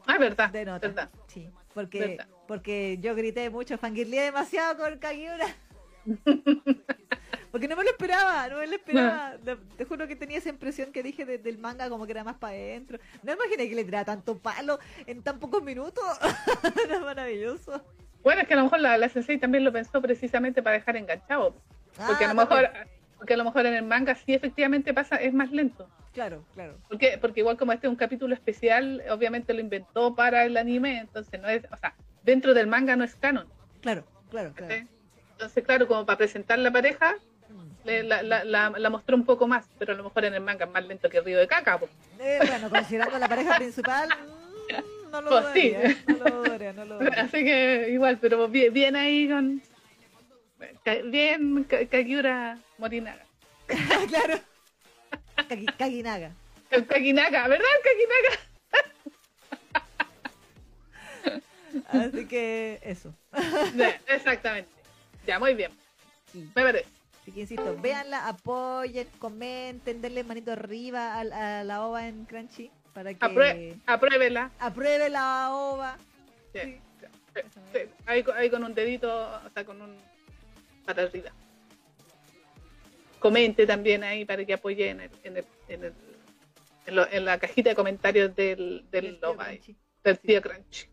Ah, verdad, de nota. verdad. Sí, porque, Verdad. porque yo grité mucho, fangirleé demasiado con Kagiura. porque no me lo esperaba, no me lo esperaba. Te, te juro que tenía esa impresión que dije de- del manga como que era más para adentro. No imaginé que le tirara tanto palo en tan pocos minutos. era maravilloso. Bueno, es que a lo mejor la, la Sensei también lo pensó precisamente para dejar enganchado. Porque Ah, a lo mejor, también. porque a lo mejor en el manga sí efectivamente pasa, es más lento. Claro, claro. Porque, porque igual como este es un capítulo especial, obviamente lo inventó para el anime, entonces no es, o sea, dentro del manga no es canon. Claro, claro, claro. ¿sí? Entonces, claro, como para presentar la pareja, la, la, la, la mostró un poco más, pero a lo mejor en el manga es más lento que el río de caca. Eh, bueno, considerando la pareja principal, mm, no lo Pues sí. dudaría. No lo dudaría, no lo dudaría. Así que igual, pero bien, bien ahí con... Bien Ka- Kakiura Morinaga. claro. Kagi- Kaginaga. El Kakinaga, ¿verdad? El Kakinaga. Así que eso. Sí, exactamente. Ya, muy bien. Sí. Me parece. Así que insisto, véanla, apoyen, comenten, denle manito arriba a, a la ova en Crunchy para que Aprue- apruébela. apruebe la ova. Sí. Ahí, con- ahí con un dedito, o sea, con un para arriba. Comente también ahí para que apoye en, el, en, el, en, el- en, lo- en la cajita de comentarios del, del, del tío ahí, Crunchy. del Sí. tío Crunch.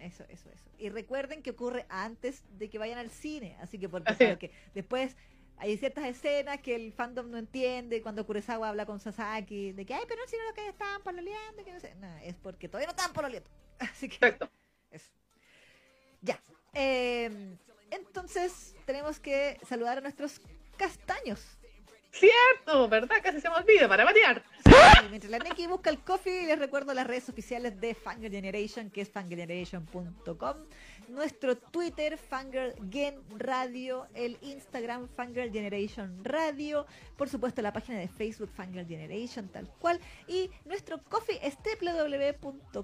Eso, eso, eso. Y recuerden que ocurre antes de que vayan al cine, así que es. porque después hay ciertas escenas que el fandom no entiende cuando Kuresawa habla con Sasaki de que, ay, pero si no lo que estaban pololeando, que no sé. No, es porque todavía no estaban pololeando. Así que Exacto. Eso. Ya. Eh, entonces, tenemos que saludar a nuestros castaños. Cierto, ¿verdad? Casi se me olvida, para variar. Mientras la Neki busca el coffee, les recuerdo las redes oficiales de Fangirl Generation, que es fangirlgeneration.com, nuestro Twitter, Fangirl Gen Radio, el Instagram, Fangirl Generation Radio, por supuesto la página de Facebook, Fangirl Generation, tal cual, y nuestro coffee es www.co-fi.com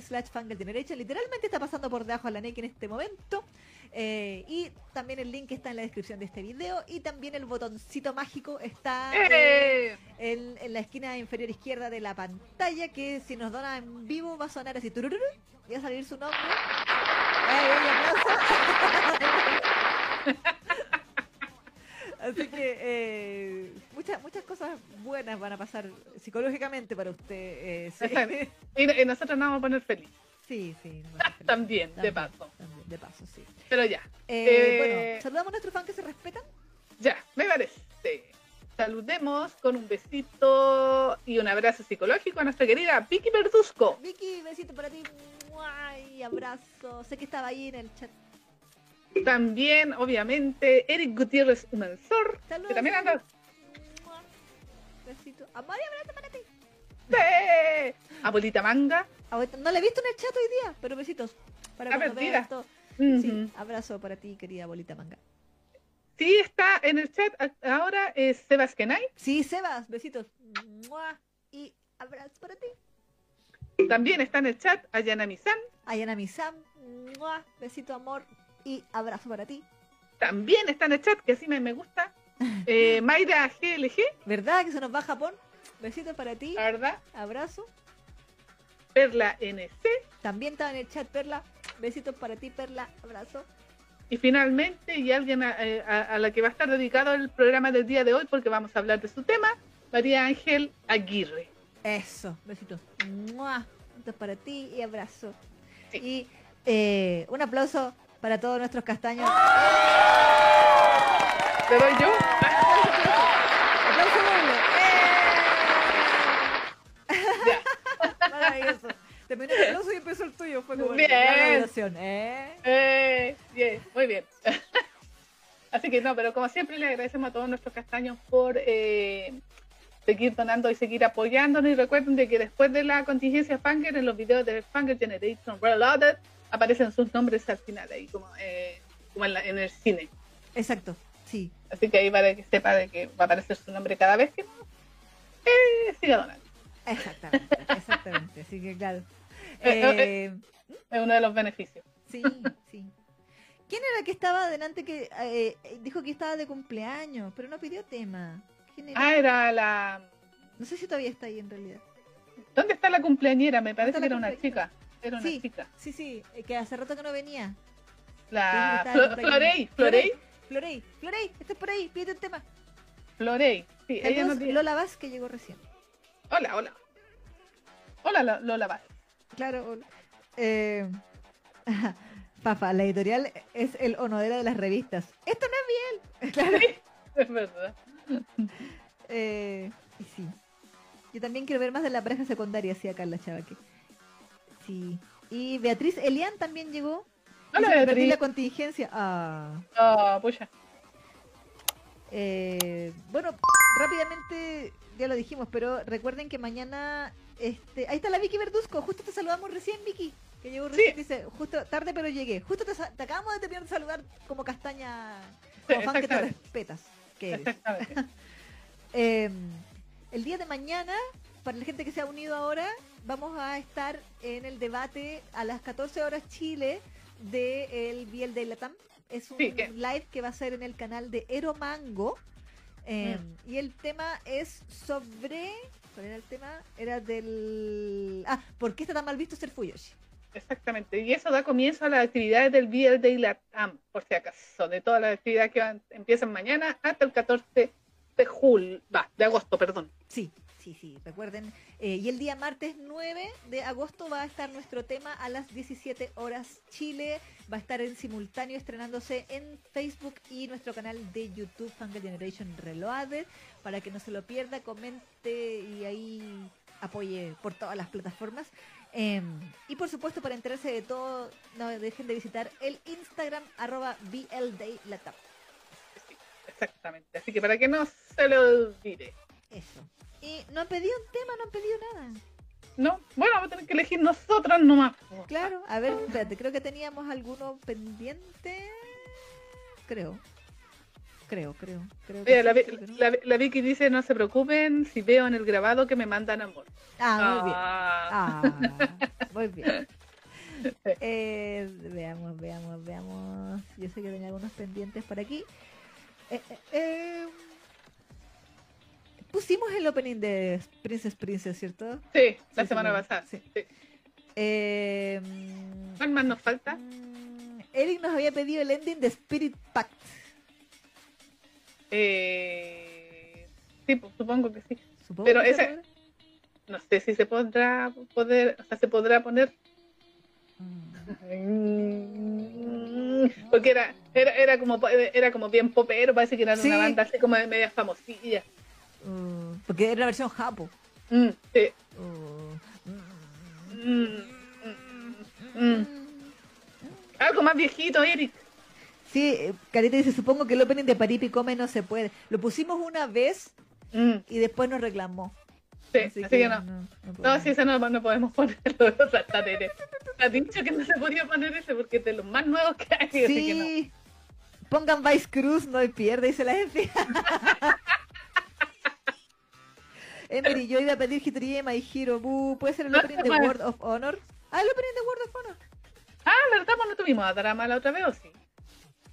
slash Fangirl Generation. Literalmente está pasando por debajo a la Neki en este momento. Eh, y también el link está en la descripción de este video y también el botoncito mágico está ¡Eh! en, en la esquina inferior izquierda de la pantalla que si nos dona en vivo va a sonar así turururu, y va a salir su nombre. ¡Ay, un aplauso! Así que eh, muchas muchas cosas buenas van a pasar psicológicamente para usted. eh, sí. Y, y nosotros nos vamos a poner feliz. sí, sí. feliz. También, de paso. también, de paso, sí. Pero ya, Eh, Eh, Bueno, saludamos a nuestros fans que se respetan. ya, me parece. Saludemos con un besito y un abrazo psicológico a nuestra querida Vicky Verduzco. Vicky, besito para ti. ¡Mua! Y abrazo. Sé que estaba ahí en el chat. También, obviamente, Eric Gutiérrez Humensor, Saludos. que también anda. Besito. Amor abrazo para ti. ¡Sí! Abuelita Manga. No la he visto en el chat hoy día, pero besitos. Para cuando vea perdida. esto. Sí, abrazo para ti, querida bolita manga. Sí, está en el chat ahora es Sebas Kenay. Sí, Sebas, besitos. ¡Mua! Y abrazo para ti. También está en el chat Ayana Misan. Ayana Misam, ¡mua! besito amor y abrazo para ti. También está en el chat, que así me, me gusta. Eh, Mayra GLG, ¿Verdad que se nos va a Japón? Besitos para ti, verdad. abrazo. Perla NC. También estaba en el chat Perla. Besitos para ti, Perla. Abrazo. Y finalmente, y alguien a, eh, a- a la que va a estar dedicado el programa del día de hoy, porque vamos a hablar de su tema, María Ángel Aguirre. Eso, besitos. ¡Mua! Besitos para ti y abrazo. Sí. Y eh, un aplauso para todos nuestros castaños. ¿Te doy yo? ¡Aplauso doble! ¡Eh! Maravilloso. Terminó el aplauso y empezó el tuyo. Fue como Bien. la validación, ¿eh? Eh, bien, muy bien. Así que no, pero como siempre le agradecemos a todos nuestros castaños por eh, seguir donando y seguir apoyándonos. Y recuerden de que después de la contingencia Fanger, en los videos de Fanger Generation Reloaded, aparecen sus nombres al final, ahí como, eh, como en, la- en el cine. Exacto, sí. Así que ahí para que sepa de que va a aparecer su nombre cada vez que eh, siga donando. Exactamente, exactamente. Así que claro. Eh, eh, Eh, Es uno de los beneficios. Sí, sí. ¿Quién era el que estaba adelante que eh, dijo que estaba de cumpleaños, pero no pidió tema? ¿Quién era? Ah, era la... No sé si todavía está ahí en realidad. ¿Dónde está la cumpleañera? Me parece que era una chica. Era una Sí. chica. Sí, sí, eh, que hace rato que no venía. La Sí, Flo-. Florey, Florey, Florey, Florey, estás por ahí, pide un tema. Florey. Sí, ella nos dice- Lola Vaz que llegó recién. Hola, hola. Hola, Lo- Lola Vaz. Claro. hola. Eh, Fafa, la editorial es el onodera de las revistas. Esto no es bien. Claro. Es verdad. Eh, y sí. Yo también quiero ver más de la pareja secundaria, decía Carla Chavaque. Sí. Y Beatriz Elian también llegó. Hola, que Perdí Beatriz. la contingencia. Ah. Ah, pucha. Eh, bueno, rápidamente ya lo dijimos, pero recuerden que mañana. Este, ahí está la Vicky Verduzco. Justo te saludamos recién, Vicky. Que llegó recién. Dice, justo tarde, pero llegué. Justo te, acabamos de terminar de saludar como castaña. Sí, Como fan que te respetas. Que eres. Exactamente. Eh, el día de mañana, para la gente que se ha unido ahora, vamos a estar en el debate a las 14 horas Chile de el Biel de Latam. Es un Sí, que- live que va a ser en el canal de Ero Mango. Eh, Mm. Y el tema es sobre... ¿Cuál era el tema? Era del... Ah, ¿por qué está tan mal visto ser Fuyoshi? Exactamente. Y eso da comienzo a las actividades del Vía de Latam, por si acaso, de todas las actividades que van- empiezan mañana hasta el 14 de julio, de agosto, perdón. Sí, sí, sí, recuerden. Eh, y el día martes 9 de agosto va a estar nuestro tema a las 17 horas Chile. Va a estar en simultáneo estrenándose en Facebook y nuestro canal de YouTube Fangirl Generation Reloaded. Para que no se lo pierda, comente y ahí apoye por todas las plataformas. Eh, y por supuesto, para enterarse de todo, no dejen de visitar el Instagram arroba BLDayLatam. Sí, Exactamente. Así que para que no se lo olvide. Eso. Y no han pedido un tema, no han pedido nada. No, bueno, vamos a tener que elegir nosotras nomás. Claro, a ver, espérate, creo que teníamos alguno pendiente. Creo. Creo, creo. creo Mira, la, sí, no. la- la Vicky dice, no se preocupen si veo en el grabado que me mandan amor. Ah, muy bien. Ah. Ah, muy bien. Eh, veamos, veamos, veamos. Yo sé que tenía algunos pendientes por aquí. Eh, eh, eh, pusimos el opening de Princess Princess, ¿cierto? Sí, la Sí, semana pasada. sí. Sí. ¿Cuál más nos falta? mm, Eric nos había pedido el ending de Spirit Pact. Eh, sí, pues, supongo que sí. Supongo Pero que ese-. No sé si se podrá poder, o sea, se podrá poner Mm, Mm, porque era, era, era como era como bien popero, parece que era Sí. una banda así como de media famosilla. uh, porque era la versión japo. Mm, sí. Mm, mm, mm. Algo más viejito, Eric. Sí, Carita dice, supongo que el opening de Paripi Come no se puede. Lo pusimos una vez Mm, y después nos reclamó. sí, así, que, no. no, No, podemos. sí, ese no, no podemos ponerlo. O sea, está ha dicho que no se podía poner ese porque es de los más nuevos que hay. Así que no. Sí. Pongan Vice Cruz, no hay pierde, dice la gente. Emery, yo iba a pedir Hitoriye My Hero. Bu, ¿Puede ser el No opening de. World of Honor? Ah, el opening de World of Honor. Ah, ¿verdad? Pues no tuvimos a Drama la otra vez, ¿o sí?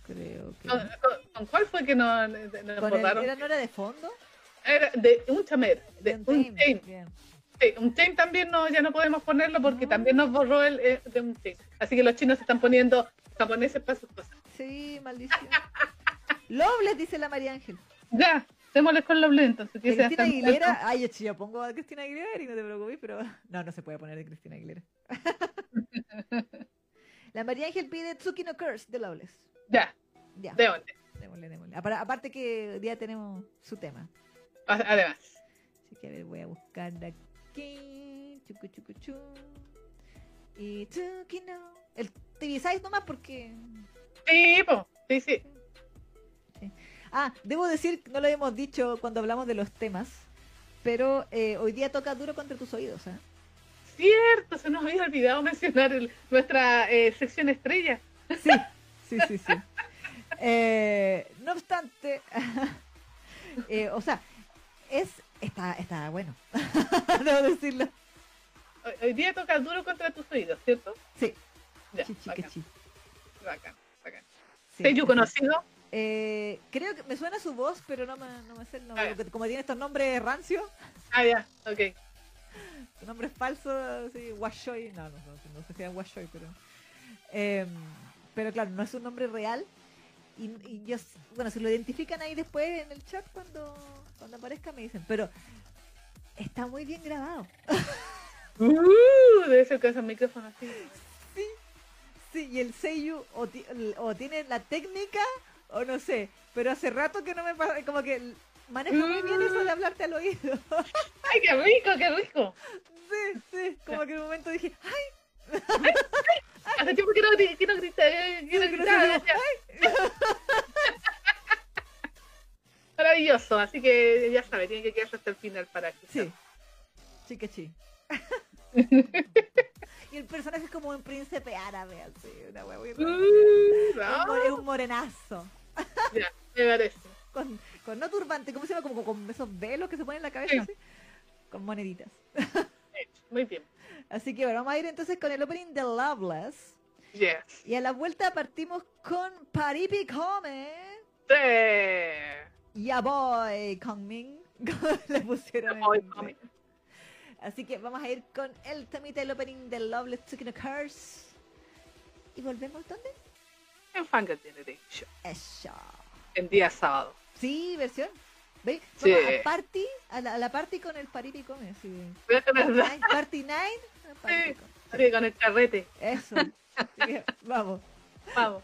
Creo que... ¿Con, cuál fue que nos, nos Con el? ¿Era no era de fondo? Era de un chamer, de un Untamed, chain. bien. Sí, un chain también no, ya no podemos ponerlo porque No. también nos borró el eh, de un chain. Así que los chinos se están poniendo japoneses para sus cosas. Sí, maldición. Loveless, dice la María Ángel. Ya, démosles con los entonces. que Cristina Aguilera, ay, yo, yo pongo a Cristina Aguilera y no te preocupes, pero no, no se puede poner de Cristina Aguilera. La María Ángel pide Tsuki no Curse de Loveless. Ya, Ya, démosle. démosle, démosle. Apar- Aparte que hoy día tenemos su tema. Además. Así que a ver, voy a buscar de aquí. Chucu, chucu, chu. Y no. El TV Size nomás porque. Sí, po, sí, sí. Ah, debo decir, no lo habíamos dicho cuando hablamos de los temas, pero eh, hoy día toca duro contra tus oídos, ¿eh? Cierto, se nos había olvidado mencionar el- nuestra eh, sección estrella. Sí, sí, sí, sí. Eh, no obstante, eh, o sea, es está, está bueno, debo decirlo. Hoy, hoy día toca duro contra tus oídos, ¿cierto? Sí, Ya, chichi, bacán, cachi. bacán, bacán. Sí, ¿Seiyuu sí. conocido? Eh, creo que me suena su voz, pero no me, no me sé el nombre. Ah, como tiene estos nombres rancios, Ah, ya, ok. su nombre es falso, así, Washoy, no, no, no, no sé si es Washoy, pero... em, pero claro, no es un nombre real. Y, y yo, bueno, si lo identifican ahí después en el chat cuando, cuando aparezca me dicen, pero está muy bien grabado. Uh, debe ser con esos micrófonos así. Sí, sí, y el Seiyu o, o tiene la técnica o no sé, pero hace rato que no me pasa, como que maneja muy bien eso de hablarte al oído. ¡Ay, qué rico, qué rico! Sí, sí, como que en un momento dije, ¡ay! Hace tiempo que no, que no grita, eh, que no Sí, que gritaba. Maravilloso, así que ya sabe, tiene que quedarse hasta el final para que Sí. Chique chi. y el personaje es como un príncipe árabe, así, una hueá muy. Uh, Es un more- no, Es un morenazo. ya, me parece. Con, con no turbante, ¿cómo se llama? Como con esos velos que se ponen en la cabeza, Sí. así. Con moneditas. Muy bien. Así que bueno, vamos a ir entonces con el opening de Loveless. Yes. Y a la vuelta partimos con Paripi Come. Sí. Ya Boy Kongming. Le pusieron. inglés. Coming. Así que vamos a ir con el temita del opening de Loveless Taking a Curse. ¿Y volvemos dónde? En Fangirl Generation. Eso. En día sábado. Sí, versión. ¿Veis? Sí. Vamos a party, a la, a la party con el Paripi Come. Es verdad. Night- Party Night. Eh, arriba con el carrete. Eso. Vamos. Vamos.